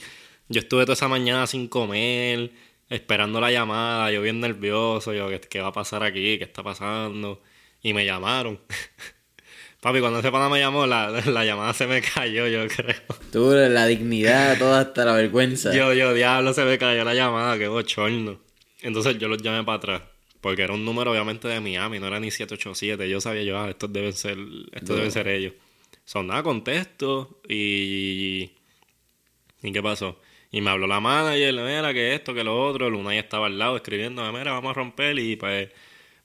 Yo estuve toda esa mañana sin comer, esperando la llamada, yo bien nervioso, yo, ¿qué, qué va a pasar aquí? ¿Qué está pasando? Y me llamaron. papi, cuando ese pana me llamó, la, la llamada se me cayó, yo creo. Tú, la dignidad, toda hasta la vergüenza. Yo, yo, diablo, se me cayó la llamada, qué bochorno. Entonces yo los llamé para atrás. Porque era un número obviamente de Miami, no era ni 787. Yo sabía yo, ah, estos deben ser, estos deben ser ellos. Son nada, contesto y... ¿Y qué pasó? Y me habló la manager, mira, que esto, que lo otro. Luna ya estaba al lado escribiendo, mira, vamos a romper. Y pues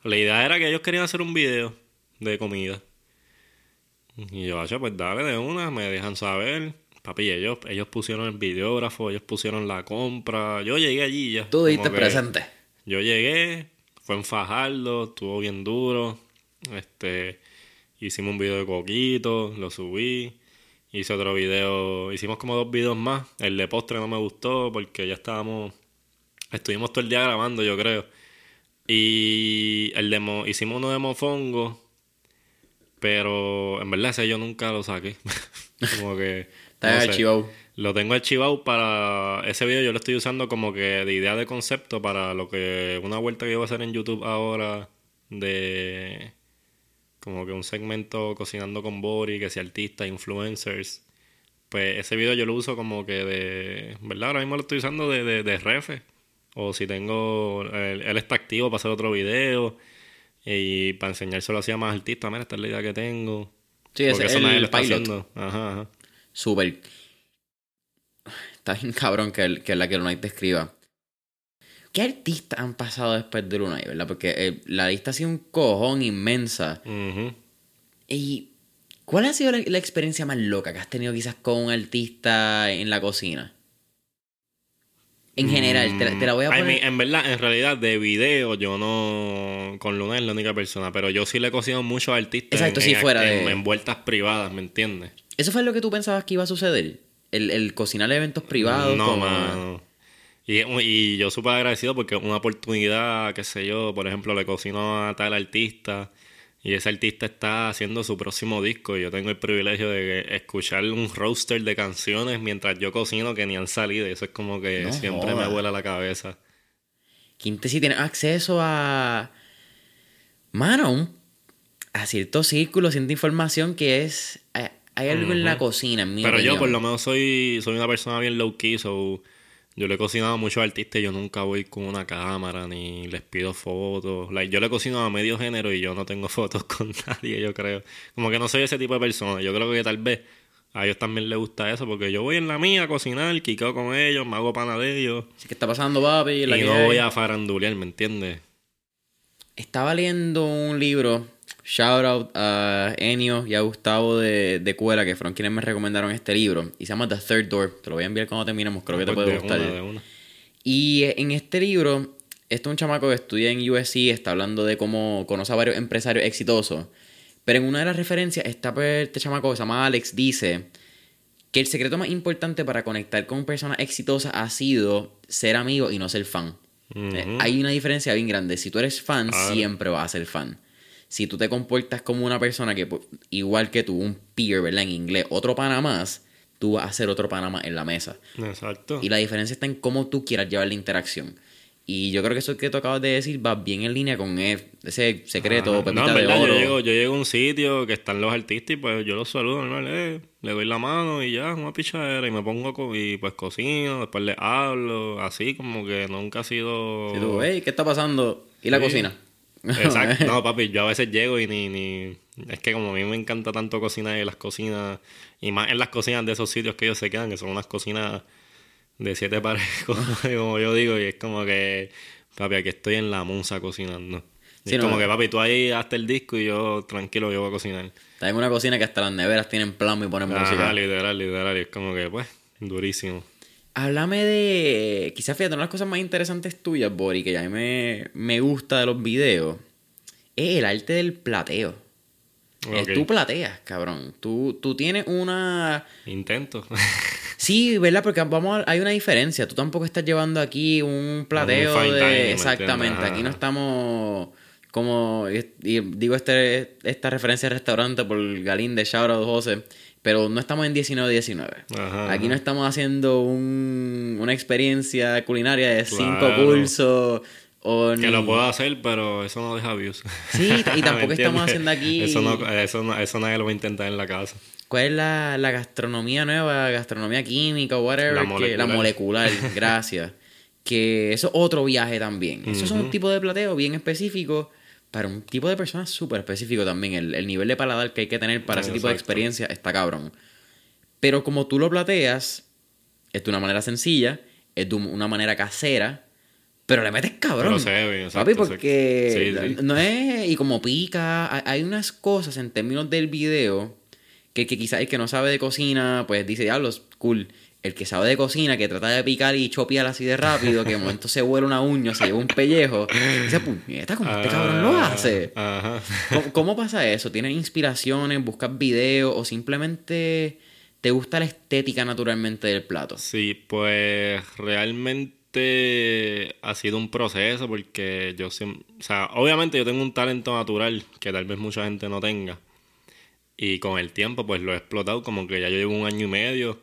la idea era que ellos querían hacer un video de comida. Y yo, "Acho, pues dale de una, me dejan saber. Papi, ellos, ellos pusieron el videógrafo, ellos pusieron la compra. Yo llegué allí ya. Tú que presente. Yo llegué, fue en Fajardo, estuvo bien duro. Este, hicimos un video de coquito, lo subí. Hice otro video, hicimos como dos videos más. El de postre no me gustó porque ya estábamos, estuvimos todo el día grabando, yo creo. Y el de mo- hicimos uno de mofongo, pero en verdad ese yo nunca lo saqué. como que... Está no sé. archivado. Lo tengo archivado para ese video. Yo lo estoy usando como que de idea de concepto para lo que una vuelta que yo voy a hacer en YouTube ahora de como que un segmento cocinando con Bori, que sea artistas, influencers. Pues ese video yo lo uso como que de, ¿verdad? Ahora mismo lo estoy usando de, de, de refe. O si tengo, él, él está activo para hacer otro video y para enseñárselo así a más artistas. Mira, esta es la idea que tengo. Sí, ese es el está pilot. Ajá, ajá. Súper. Está bien cabrón que, el- que la que Lunay te escriba. ¿Qué artistas han pasado después de Lunay, verdad? Porque eh, la lista ha sido un cojón inmensa. Ujú. ¿Y cuál ha sido la, la experiencia más loca que has tenido quizás con un artista en la cocina? En general, te, la- te la voy a Mm, I poner... mean, en verdad, en realidad, de video, yo no. Con Luna es la única persona, pero yo sí le he cocido muchos artistas. Exacto, en, sí, en- fuera en- de- en vueltas privadas, ¿me entiendes? ¿Eso fue lo que tú pensabas que iba a suceder? El, el cocinar eventos privados. No, mano. Y, y yo súper agradecido porque una oportunidad, qué sé yo, por ejemplo, le cocino a tal artista y ese artista está haciendo su próximo disco y yo tengo el privilegio de escuchar un roster de canciones mientras yo cocino que ni han salido eso es como que No siempre me vuela la cabeza. Quinte si tiene acceso a. Mano, a cierto círculo, cierta información que es. Hay, hay algo en la cocina, en mi Pero yo por lo menos soy, soy una persona bien low key, so yo le he cocinado a muchos artistas y yo nunca voy con una cámara ni les pido fotos. Like, yo le cocino a medio género y yo no tengo fotos con nadie, yo creo. Como que no soy ese tipo de persona. Yo creo que tal vez a ellos también les gusta eso porque yo voy en la mía a cocinar, quiqueo con ellos, me hago pana de ellos Así que está pasando, papi. La y que no hay. voy a farandulear, ¿me entiendes? Estaba leyendo un libro. Shout out a Enio y a Gustavo de, de Cuela, que fueron quienes me recomendaron este libro. Y se llama The Third Door. Te lo voy a enviar cuando terminemos, creo que te puede de gustar. una. Y en este libro, este es un chamaco que estudia en USC, está hablando de cómo conoce a varios empresarios exitosos. Pero en una de las referencias, está pues, este chamaco que se llama Alex, dice que el secreto más importante para conectar con personas exitosas ha sido ser amigo y no ser fan. Eh, hay una diferencia bien grande. Si tú eres fan, siempre vas a ser fan. Si tú te comportas como una persona que, pues, igual que tú, un peer, ¿verdad? En inglés, otro pana más, tú vas a ser otro pana más en la mesa. Exacto. Y la diferencia está en cómo tú quieras llevar la interacción. Y yo creo que eso que tú acabas de decir va bien en línea con e- ese secreto, Ajá. pepita No, en de verdad, oro. Yo llego, yo llego a un sitio que están los artistas y pues yo los saludo, normal, eh, le doy la mano y ya, una pichadera y me pongo y pues cocino, después le hablo, así como que nunca ha sido... Y tú, hey, ¿qué está pasando? ¿Y la Sí. cocina? Exacto, no papi, yo a veces llego y ni, ni... Es que como a mí me encanta tanto cocinar y las cocinas, y más en las cocinas de esos sitios que ellos se quedan, que son unas cocinas de siete paredes, como, yo digo, y es como que, papi, aquí estoy en la musa cocinando. Y Sí, es no, como no. que, papi, tú ahí hasta el disco y yo tranquilo, yo voy a cocinar. Está en una cocina que hasta las neveras tienen plasma y ponen música. Ajá, literal, literal, y es como que, pues, durísimo. Háblame de. Quizás fíjate, una de las cosas más interesantes tuyas, Bori, que a mí me, me gusta de los videos, es el arte del plateo. Tú plateas, cabrón. Tú, tú tienes una. Intento. Sí, ¿verdad? Porque vamos a- hay una diferencia. Tú tampoco estás llevando aquí un plateo Un de. dining, ¿me Exactamente. Aquí no estamos. Como. y- digo este, esta referencia al restaurante por Galín de Out José. Pero no estamos en 19-19. Ajá, Aquí no estamos haciendo un- una experiencia culinaria de cinco Claro. cursos. O que ni- lo puedo hacer, pero eso no deja views. Sí, y tampoco ¿Me estamos haciendo aquí- Eso, no, eso, no, eso nadie lo va a intentar en la casa. ¿Cuál es la, la gastronomía nueva? Gastronomía química o whatever. La que- la molecular. gracias. que eso es otro viaje también. Eso es un tipo de plateo bien específico para un tipo de persona súper específico también. El, el nivel de paladar que hay que tener para ese tipo de experiencia está cabrón. Pero como tú lo plateas, es de una manera sencilla, es de una manera casera, pero le metes cabrón. Pero se ve, exacto, Papi, porque Sí, sí. no es. Y como pica, hay, hay unas cosas en términos del video que, que quizás el que no sabe de cocina, pues dice, diablos, cool. El que sabe de cocina, que trata de picar y chopear así de rápido, que de momento se vuela una uña, se lleva un pellejo, dice, puñeta, como este cabrón lo Ah, hace. Ajá. ¿Cómo, cómo pasa eso? ¿Tienes inspiraciones? ¿Buscas videos? ¿O simplemente te gusta la estética naturalmente del plato? Sí, pues realmente ha sido un proceso porque yo siempre, o sea, obviamente yo tengo un talento natural que tal vez mucha gente no tenga. Y con el tiempo pues lo he explotado como que ya yo llevo un año y medio,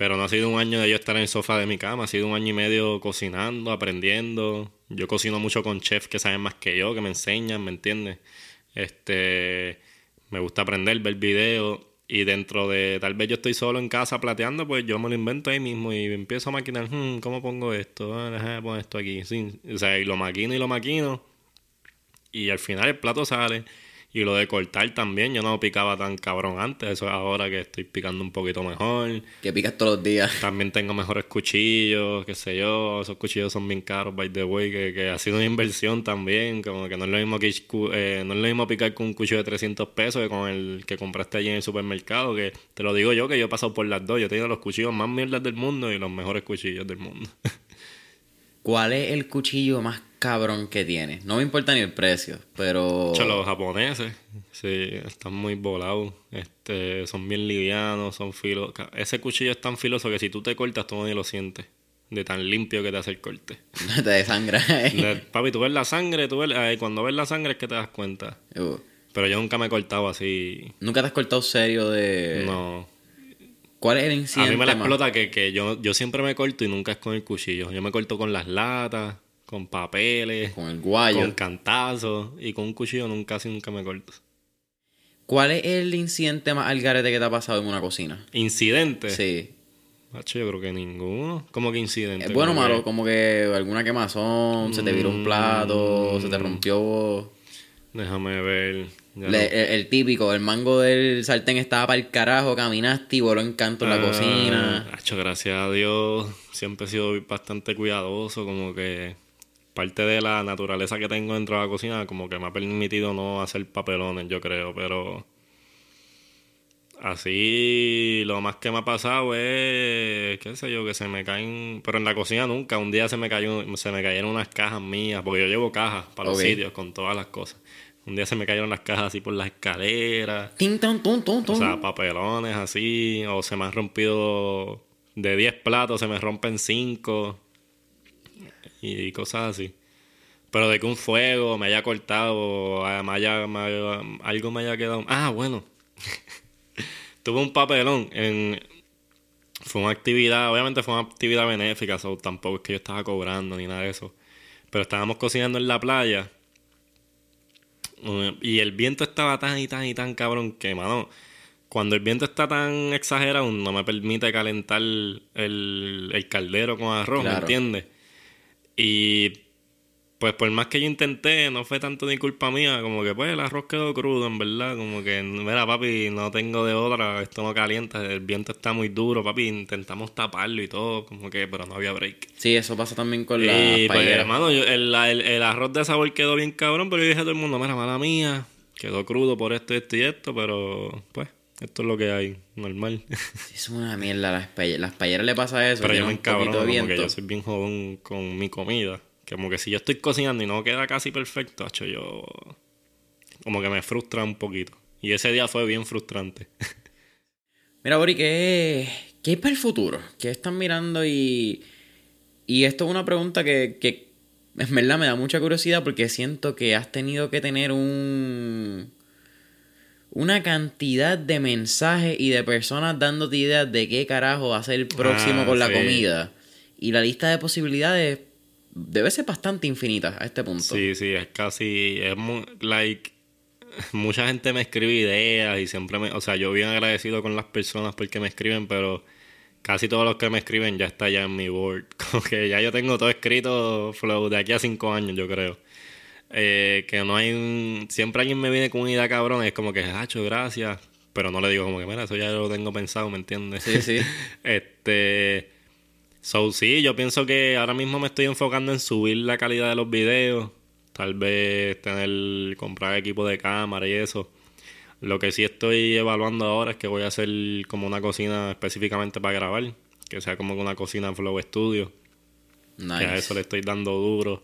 pero no ha sido un año de yo estar en el sofá de mi cama, ha sido un año y medio cocinando, aprendiendo. Yo cocino mucho con chefs que saben más que yo, que me enseñan, ¿me entiendes? Este, me gusta aprender, ver videos y dentro de, tal vez yo estoy solo en casa plateando, pues yo me lo invento ahí mismo y empiezo a maquinar, "Hmm, ¿cómo pongo esto? Ah, poner esto aquí. O sea, y lo maquino y lo maquino y al final el plato sale. Y lo de cortar también, yo no picaba tan cabrón antes, eso es ahora que estoy picando un poquito mejor. Que picas todos los días. También tengo mejores cuchillos, qué sé yo. Esos cuchillos son bien caros, by the way, que, que ha sido una inversión también. Como que no es lo mismo que eh, no es lo mismo picar con un cuchillo de 300 pesos que con el que compraste allí en el supermercado. Que te lo digo yo, que yo he pasado por las dos. Yo he tenido los cuchillos más mierdas del mundo y los mejores cuchillos del mundo. ¿Cuál es el cuchillo más cabrón que tienes? No me importa ni el precio, pero... Hecho, los japoneses, sí, están muy volados. Este, son bien livianos, son filos. Ese cuchillo es tan filoso que si tú te cortas, tú ni lo sientes. De tan limpio que te hace el corte. te desangra. Le- Papi, tú ves la sangre, tú ves, ay, cuando ves la sangre es que te das cuenta. Uh, Pero yo nunca me he cortado así. ¿Nunca te has cortado serio de...? No. ¿Cuál es el A incidente mí me la más- explota que, que yo, yo siempre me corto y nunca es con el cuchillo. Yo me corto con las latas, con papeles, Con el guayo. con cantazos. Y con un cuchillo nunca, casi nunca me corto. ¿Cuál es el incidente más al garete que te ha pasado en una cocina? ¿Incidente? Sí. Macho, yo creo que ninguno. ¿Cómo que incidente? Es bueno malo, que- como que alguna quemazón, se te viró un plato, se te rompió... Déjame ver. Le- el, el típico, el mango del sartén estaba para el carajo, caminaste y voló en canto en la Ah, cocina. gracias a Dios, siempre he sido bastante cuidadoso, como que parte de la naturaleza que tengo dentro de la cocina, como que me ha permitido no hacer papelones, yo creo, pero así lo más que me ha pasado es, qué sé yo, que se me caen, pero en la cocina nunca, un día se me cayó, se me cayeron unas cajas mías, porque yo llevo cajas para los sitios con todas las cosas. Un día se me cayeron las cajas así por las escaleras. Tin, ton, ton, ton, ton. O sea, papelones así, o se me han rompido de 10 platos, se me rompen 5 y cosas así. Pero de que un fuego me haya cortado, me haya, me haya- algo me haya quedado. Ah, bueno. Tuve un papelón en. Fue una actividad, obviamente fue una actividad benéfica, so, tampoco es que yo estaba cobrando ni nada de eso. Pero estábamos cocinando en la playa. Eh, Y el viento estaba tan y tan y tan cabrón que, mano, cuando el viento está tan exagerado, no me permite calentar el, el caldero con arroz, ¿me entiendes? Y pues por más que yo intenté, no fue tanto ni culpa mía, como que pues el arroz quedó crudo, en verdad, como que, mira papi, no tengo de otra, esto no calienta, el viento está muy duro, papi, intentamos taparlo y todo, como que, pero no había break. Sí, eso pasa también con la Y pues, hermano, yo- el, el- el arroz de sabor quedó bien cabrón, pero yo dije a todo el mundo, mira, mala mía, quedó crudo por esto, esto y esto, pero pues, esto es lo que hay, normal. Sí, es una mierda. Las, paelle- las paelleras le pasa eso. pero yo me encabrono, de como que viento. yo soy bien jodón con mi comida. Como que si yo estoy cocinando y no queda casi perfecto, hacho, yo... Como que me frustra un poquito. Y ese día fue bien frustrante. Mira, Bori, ¿qué, ¿qué hay para el futuro? ¿Qué están mirando? Y, y esto es una pregunta que, que en verdad me da mucha curiosidad porque siento que has tenido que tener un una cantidad de mensajes y de personas dándote ideas de qué carajo va a ser el próximo Ah, con la sí. comida. Y la lista de posibilidades debe ser bastante infinita a este punto. Sí, sí, es casi... Es mu- like... Mucha gente me escribe ideas y siempre me... O sea, yo bien agradecido con las personas porque me escriben, pero... Casi todos los que me escriben ya está ya en mi board. Como que ya yo tengo todo escrito flow de aquí a cinco años, yo creo. Eh, que no hay un... Siempre alguien me viene con una idea cabrón, es como que, hacho, gracias. Pero no le digo como que, mira, eso ya lo tengo pensado, ¿me entiendes? Sí, sí. este... So, sí, yo pienso que ahora mismo me estoy enfocando en subir la calidad de los videos. Tal vez tener... Comprar equipo de cámara y eso. Lo que sí estoy evaluando ahora es que voy a hacer como una cocina específicamente para grabar. Que sea como una cocina Flow Studio. Que a Nice. eso le estoy dando duro.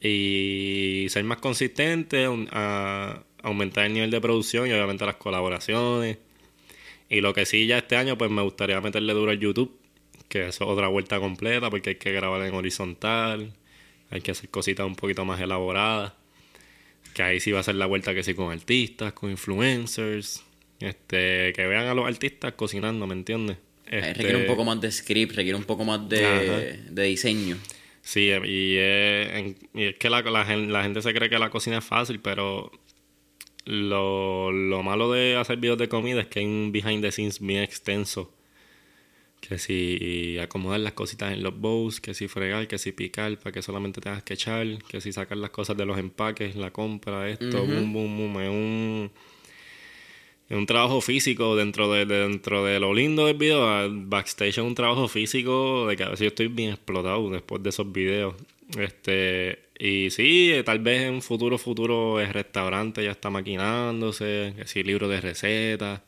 Y ser más consistente, a- aumentar el nivel de producción y obviamente las colaboraciones. Y lo que sí ya este año, pues me gustaría meterle duro al YouTube, que es otra vuelta completa, porque hay que grabar en horizontal, hay que hacer cositas un poquito más elaboradas. Que ahí sí va a ser la vuelta que sí con artistas, con influencers, este, que vean a los artistas cocinando, ¿me entiendes? Este, Requiere un poco más de script, requiere un poco más de, de diseño. Sí, y es, y es que la, la gente se cree que la cocina es fácil, pero lo, lo malo de hacer videos de comida es que hay un behind the scenes bien extenso. Que si acomodar las cositas en los bowls, que si fregar, que si picar para que solamente tengas que echar, que si sacar las cosas de los empaques, la compra, esto, boom, boom, boom. Es un, es un trabajo físico dentro de, dentro de lo lindo del video. Backstage es un trabajo físico de que a veces yo estoy bien explotado después de esos videos. Este, y sí, eh, tal vez en un futuro, futuro el restaurante ya está maquinándose, que sí, libros de recetas,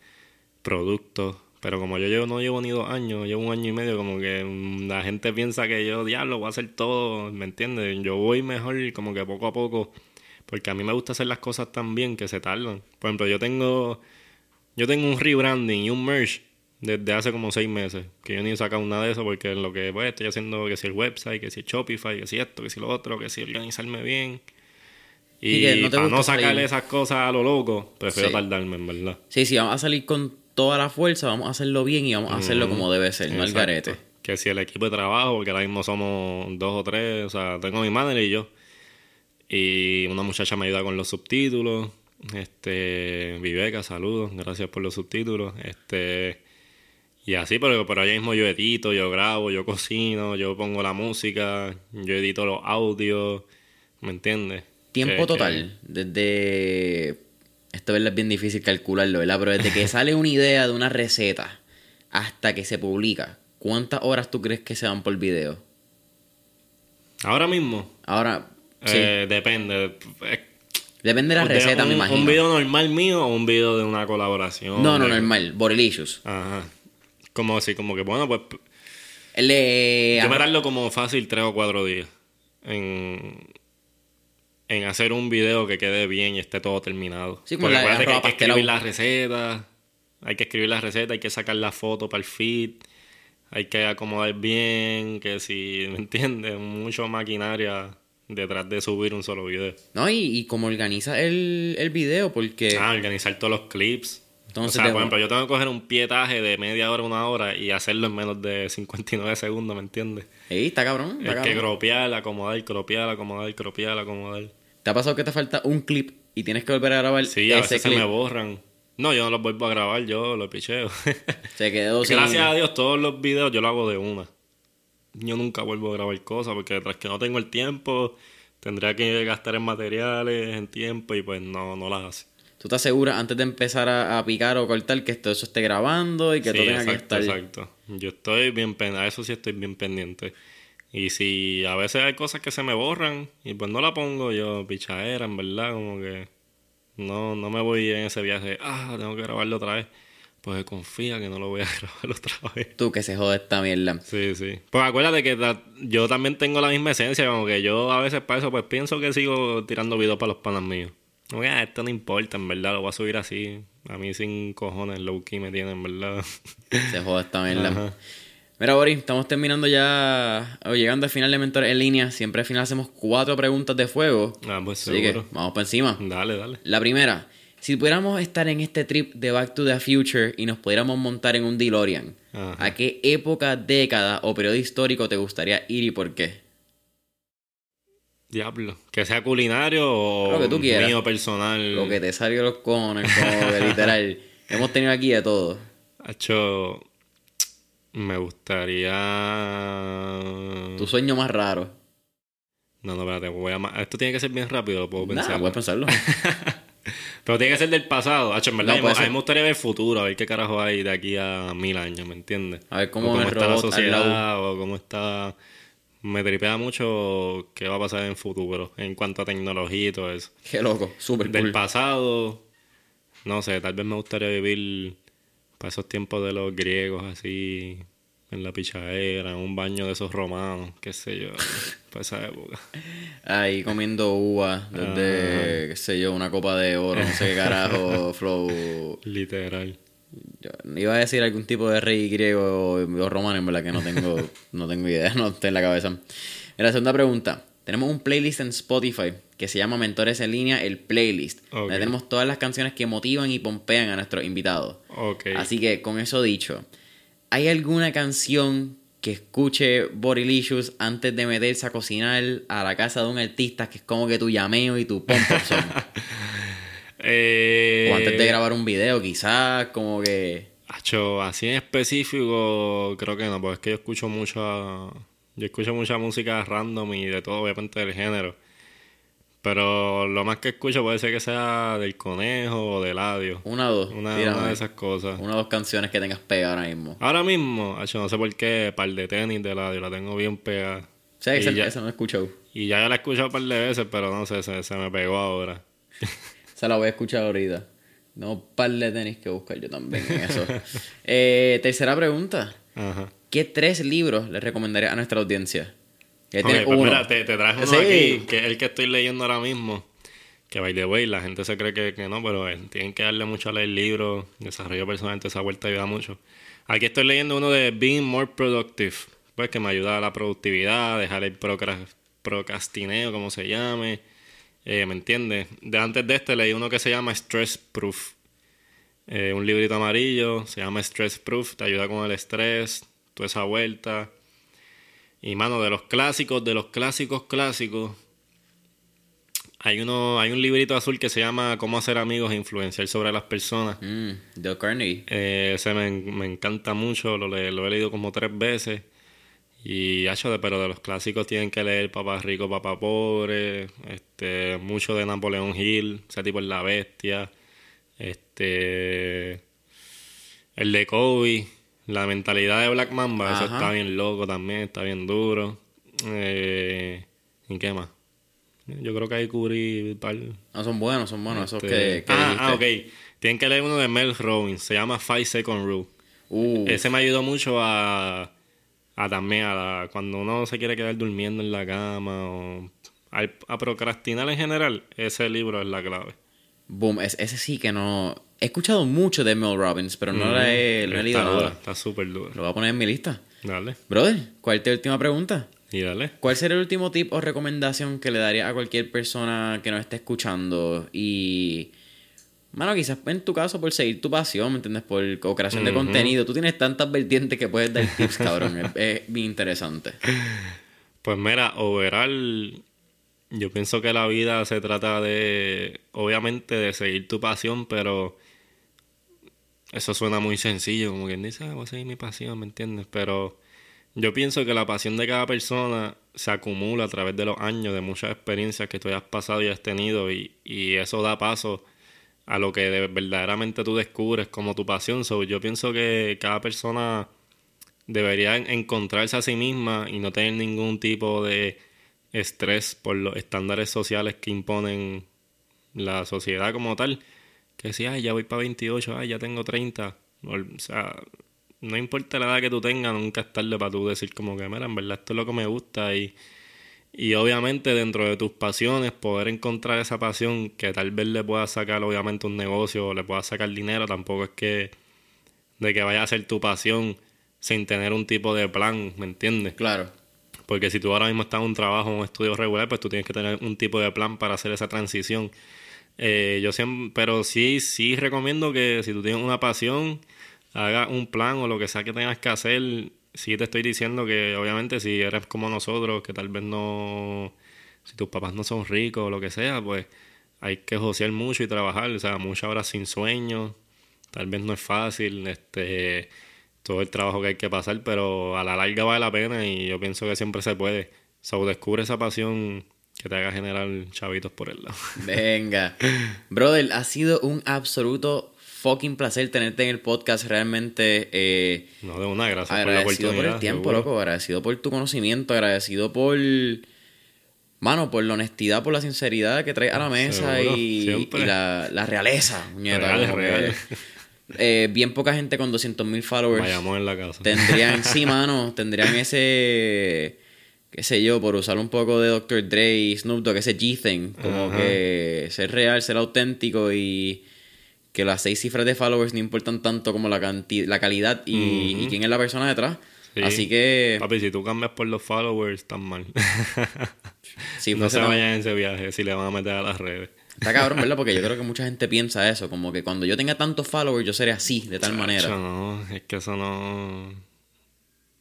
productos. Pero como yo llevo, no llevo ni dos años, llevo un año y medio, como que mm, la gente piensa que yo, diablo, voy a hacer todo, ¿me entiendes? Yo voy mejor como que poco a poco, porque a mí me gusta hacer las cosas tan bien que se tardan. Por ejemplo, yo tengo yo tengo un rebranding y un merge desde hace como seis meses. Que yo ni he sacado nada de eso porque lo que pues, estoy haciendo, que si el website, que si Shopify, que si esto, que si lo otro, que si organizarme bien. Y, no para no sacarle salir. esas cosas a lo loco, prefiero Sí. tardarme, en verdad. Sí, sí, vamos a salir con toda la fuerza, vamos a hacerlo bien y vamos a hacerlo como debe ser, no al garete. Que si el equipo de trabajo, porque ahora mismo somos dos o tres, o sea, tengo mi madre y yo. Y una muchacha me ayuda con los subtítulos. Este, Viveca, saludos, gracias por los subtítulos. Este, y así, pero, pero allá mismo yo edito, yo grabo, yo cocino, yo pongo la música, yo edito los audios, ¿me entiendes? Tiempo Que- total, desde... Esto es bien difícil calcularlo, ¿verdad? Pero desde que sale una idea de una receta hasta que se publica, ¿cuántas horas tú crees que se van por video? ahora mismo, Ahora, sí, eh, depende. Depende de la receta, un, me imagino. ¿Un video normal mío o un video de una colaboración? no, no, de- normal, Borelicious. Ajá. Como así, como que bueno, pues yo me tardo como fácil tres o cuatro días en, en hacer un video que quede bien y esté todo terminado. Sí, como Porque la- que hay que escribir las recetas, hay que escribir las recetas, hay que sacar la foto para el feed, hay que acomodar bien, que si, ¿me entiendes? Mucho maquinaria detrás de subir un solo video. No, y, y cómo organiza el, el video, porque... Ah, organizar todos los clips. Entonces, o sea, por ejemplo, yo tengo que coger un pietaje de media hora, una hora y hacerlo en menos de 59 segundos, ¿me entiendes? Ey, está cabrón, está Es que cabrón. cropear, acomodar, cropear, acomodar, cropear, acomodar. ¿Te ha pasado que te falta un clip y tienes que volver a grabar Sí, a veces se me borran. No, yo no los vuelvo a grabar, yo los picheo. Se quedó sin... Gracias a Dios, todos los videos yo lo hago de una. Yo nunca vuelvo a grabar cosas porque tras que no tengo el tiempo, tendría que gastar en materiales, en tiempo y pues no, no las hace. ¿Tú estás segura antes de empezar a, a picar o cortar que todo eso esté grabando y que Sí, todo tenga exacto, que estar... exacto. Yo estoy bien pendiente, a eso sí estoy bien pendiente. Y si a veces hay cosas que se me borran y pues no la pongo, yo pichadera, en verdad, como que no, no me voy en ese viaje, ah, tengo que grabarlo otra vez. Pues confía que no lo voy a grabar otra vez. Tú que se jode esta mierda. Sí, sí. Pues acuérdate que yo también tengo la misma esencia, como que yo a veces para eso pues pienso que sigo tirando videos para los panas míos. Como que, ah, esto no importa, en verdad, lo voy a subir así. A mí sin cojones low key me tiene, en verdad. Se jode esta mierda. Ajá. Mira, Boris, estamos terminando ya, o llegando al final de Mentores en línea. Siempre al final hacemos cuatro preguntas de fuego. Ah, pues Así que seguro. vamos por encima. Dale, dale. La primera, si pudiéramos estar en este trip de Back to the Future y nos pudiéramos montar en un DeLorean, Ajá. ¿a qué época, década o periodo histórico te gustaría ir y por qué? Diablo. Que sea culinario o Lo que tú quieras. mío personal. Lo que te salió los cojones, como que literal. Hemos tenido aquí de todo. Hacho, me gustaría... Tu sueño más raro. No, no, espérate. Voy a... Esto tiene que ser bien rápido, lo puedo pensar. puedes pensarlo. Pero tiene que ser del pasado. Hacho, en verdad, No, a mí- a me gustaría ver el futuro, a ver qué carajo hay de aquí a mil años, ¿me entiendes? A ver cómo está la sociedad o cómo está... Me tripea mucho qué va a pasar en el futuro en cuanto a tecnología y todo eso. Qué loco, súper Del cool. pasado, no sé, tal vez me gustaría vivir para esos tiempos de los griegos así, en la pichadera, en un baño de esos romanos, qué sé yo, para esa época. Ahí comiendo uva desde, qué sé yo, una copa de oro, no sé qué carajo, flow. Literal. Yo iba a decir algún tipo de rey griego o, o romano, en verdad que no tengo, no tengo idea, no está en la cabeza. En la segunda pregunta, tenemos un playlist en Spotify que se llama Mentores en línea, el playlist. Ok. Donde tenemos todas las canciones que motivan y pompean a nuestros invitados. Así que con eso dicho, ¿hay alguna canción que escuche Borilicious antes de meterse a cocinar a la casa de un artista que es como que tu llameo y tu pom pom son? Eh, o antes de grabar un video, quizás, como que. Acho, así en específico, creo que no, porque es que yo escucho mucha. Yo escucho mucha música random y de todo, obviamente del género. Pero lo más que escucho puede ser que sea del conejo o del Eladio. Una o dos. Una, de esas cosas. Una o dos canciones que tengas pegadas ahora mismo. Ahora mismo, acho, no sé por qué, par de tenis de Eladio, la tengo bien pegada. Y, esa, ya, esa no he escuchado. y ya la he escuchado un par de veces, pero no sé, se, se me pegó ahora. Esa la voy a escuchar ahorita. No, par de tenis que buscar yo también en eso. Eh, tercera pregunta. Ajá. ¿Qué tres libros le recomendaría a nuestra audiencia? Ya Ok, tienes pues uno. mira, te, te traje uno Sí. aquí, que es el que estoy leyendo ahora mismo. Que by the way, la gente se cree que, que no, pero eh, tienen que darle mucho a leer libros, desarrollo personal, toda esa vuelta ayuda mucho. Aquí estoy leyendo uno de Being More Productive, pues que me ayuda a la productividad, dejar el procra- procrastineo, como se llame. Eh, ¿Me entiendes? De antes de este leí uno que se llama Stress Proof. Eh, un librito amarillo, se llama Stress Proof, te ayuda con el estrés, toda esa vuelta. Y mano, de los clásicos, de los clásicos clásicos, hay uno, hay un librito azul que se llama Cómo hacer amigos e influenciar sobre las personas. Mm, Carnegie. Eh, ese me, me encanta mucho, lo, le- lo he leído como tres veces. Y hacho de, pero de los clásicos tienen que leer Papá Rico, Papá Pobre, este, mucho de Napoleón Hill, ese tipo es la bestia, este, el de Kobe, la mentalidad de Black Mamba, eso está bien loco también, está bien duro. Eh, ¿Y qué más? Yo creo que ahí cubrí par. No, son buenos, son buenos. Esos Este, que, que ah, ah, ok. Tienen que leer uno de Mel Robbins. Se llama Five Second Rule. Uh, Ese me ayudó mucho a, a también a la- cuando uno se quiere quedar durmiendo en la cama o a procrastinar en general. Ese libro es la clave. boom. Es- ese sí que no... He escuchado mucho de Mel Robbins, pero no la he, no he leído dura, nada. está súper duro. Lo voy a poner en mi lista. Dale. Brother, ¿cuál es tu última pregunta? Y dale. ¿Cuál sería el último tip o recomendación que le daría a cualquier persona que nos esté escuchando? Y. Mano, quizás en tu caso por seguir tu pasión, ¿me entiendes? Por o creación de contenido. Tú tienes tantas vertientes que puedes dar tips, cabrón. es, es bien interesante. Pues mira, overall, yo pienso que la vida se trata de, obviamente, de seguir tu pasión, pero eso suena muy sencillo, como quien dice, ah, voy a seguir mi pasión, ¿me entiendes? Pero yo pienso que la pasión de cada persona se acumula a través de los años, de muchas experiencias que tú hayas pasado y has tenido, y, y eso da paso a lo que verdaderamente tú descubres como tu pasión. So, yo pienso que cada persona debería encontrarse a sí misma y no tener ningún tipo de estrés por los estándares sociales que imponen la sociedad como tal. Que si, ay, ya voy para 28, ay, ya tengo 30. O sea, no importa la edad que tú tengas, nunca es tarde para tú decir como que, mira, en verdad esto es lo que me gusta y, y obviamente dentro de tus pasiones poder encontrar esa pasión que tal vez le pueda sacar obviamente un negocio o le pueda sacar dinero, tampoco es que de que vaya a ser tu pasión sin tener un tipo de plan, ¿me entiendes? Claro. Porque si tú ahora mismo estás en un trabajo, un estudio regular, pues tú tienes que tener un tipo de plan para hacer esa transición. Eh, yo siempre, pero sí, sí recomiendo que si tú tienes una pasión, haga un plan o lo que sea que tengas que hacer. Sí te estoy diciendo que obviamente si eres como nosotros, que tal vez no, si tus papás no son ricos o lo que sea, pues hay que josear mucho y trabajar, o sea, muchas horas sin sueño, tal vez no es fácil, este todo el trabajo que hay que pasar, pero a la larga vale la pena y yo pienso que siempre se puede. So, descubre esa pasión que te haga generar chavitos por el lado. Venga. Brother, ha sido un absoluto fucking placer tenerte en el podcast. Realmente. Eh, no, de una, gracias por la oportunidad. por el tiempo, loco. Agradecido por tu conocimiento. Agradecido por. Mano, por la honestidad, por la sinceridad que traes a la mesa y, la, la, realeza, real, eh, bien poca gente con 200.000 followers. Vayamos en la casa. Tendrían, sí, mano, tendrían ese, qué sé yo, por usar un poco de Dr. Dre, Snoop Dogg, ese G-Thing. Como que ser real, ser auténtico y que las seis cifras de followers no importan tanto como la, la calidad y, quién es la persona detrás. Así que... Papi, si tú cambias por los followers, están mal. no se vayan en ese viaje si le van a meter a las redes. Está cabrón, ¿verdad? Porque yo creo que mucha gente piensa eso, como que cuando yo tenga tantos followers yo seré así, de tal manera. No, es que eso no...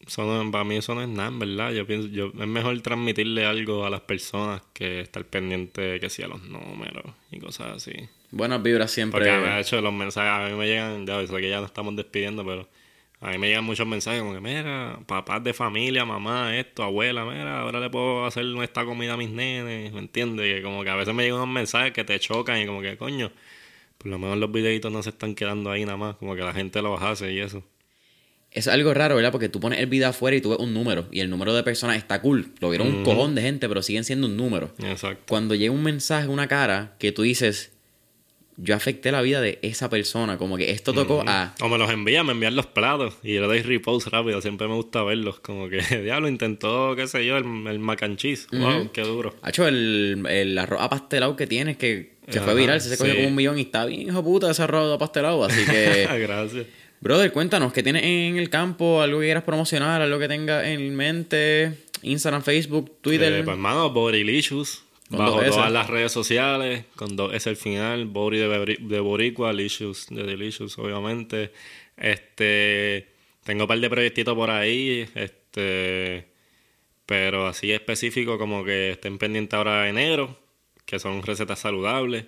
Eso no, para mí eso no es nada, ¿verdad? Yo pienso, yo, es mejor transmitirle algo a las personas que estar pendiente que sea los números y cosas así. Buenas vibras siempre. Porque de hecho los mensajes a mí me llegan, ya sé que ya nos estamos despidiendo, pero a mí me llegan muchos mensajes como que, mira, papás de familia, mamá, esto, abuela, mira, ahora le puedo hacer esta comida a mis nenes, ¿me entiendes? Que como que a veces me llegan unos mensajes que te chocan y como que, coño, por lo menos los videitos no se están quedando ahí nada más, como que la gente los hace y eso. Es algo raro, ¿verdad? Porque tú pones el video afuera y tú ves un número y el número de personas está cool. Lo vieron un cojón de gente, pero siguen siendo un número. Exacto. Cuando llega un mensaje, una cara, que tú dices, yo afecté la vida de esa persona. Como que esto tocó a. O me los envían, me envían los platos y yo le doy repost rápido. Siempre me gusta verlos. Como que, diablo, intentó, qué sé yo, el, el mac and cheese. Wow, qué duro. Ha hecho el, el arroz apastelado que tienes, que se fue viral, se, se cogió como un millón y está bien, hijo puta, ese arroz apastelado. Así que. Gracias. Brother, cuéntanos, ¿qué tienes en el campo? ¿Algo que quieras promocionar? ¿Algo que tengas en mente? Instagram, Facebook, Twitter. Eh, pues, hermano, Bodylicious Bajo todas las redes sociales, con dos es el final, Bori de, de Boricua, Licious de Delicious, obviamente. Este, tengo un par de proyectitos por ahí, este, pero así específico como que estén pendientes ahora de enero, que son recetas saludables,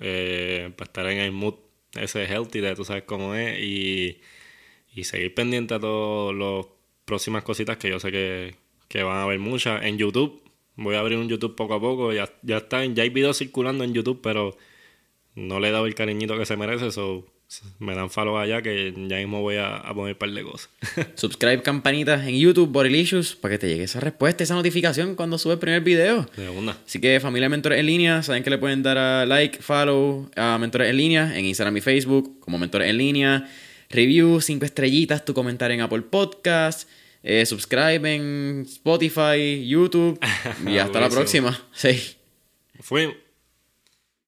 eh, para estar en el mood ese healthy, de tú sabes cómo es, y, y seguir pendiente a todas las próximas cositas que yo sé que, que van a haber muchas. En YouTube Voy a abrir un YouTube poco a poco. Ya, ya, está, ya hay videos circulando en YouTube, pero no le he dado el cariñito que se merece. So, me dan follow allá que ya mismo voy a, poner un par de cosas. Subscribe campanita en YouTube, Borilicious, para que te llegue esa respuesta, esa notificación cuando sube el primer video. De una. Así que familia Mentores en línea, saben que le pueden dar a like, follow a Mentores en línea en Instagram y Facebook como Mentores en línea. Review, cinco estrellitas, tu comentario en Apple Podcast. Eh, subscribe en Spotify, YouTube. Y hasta la próxima. Sí. Fue.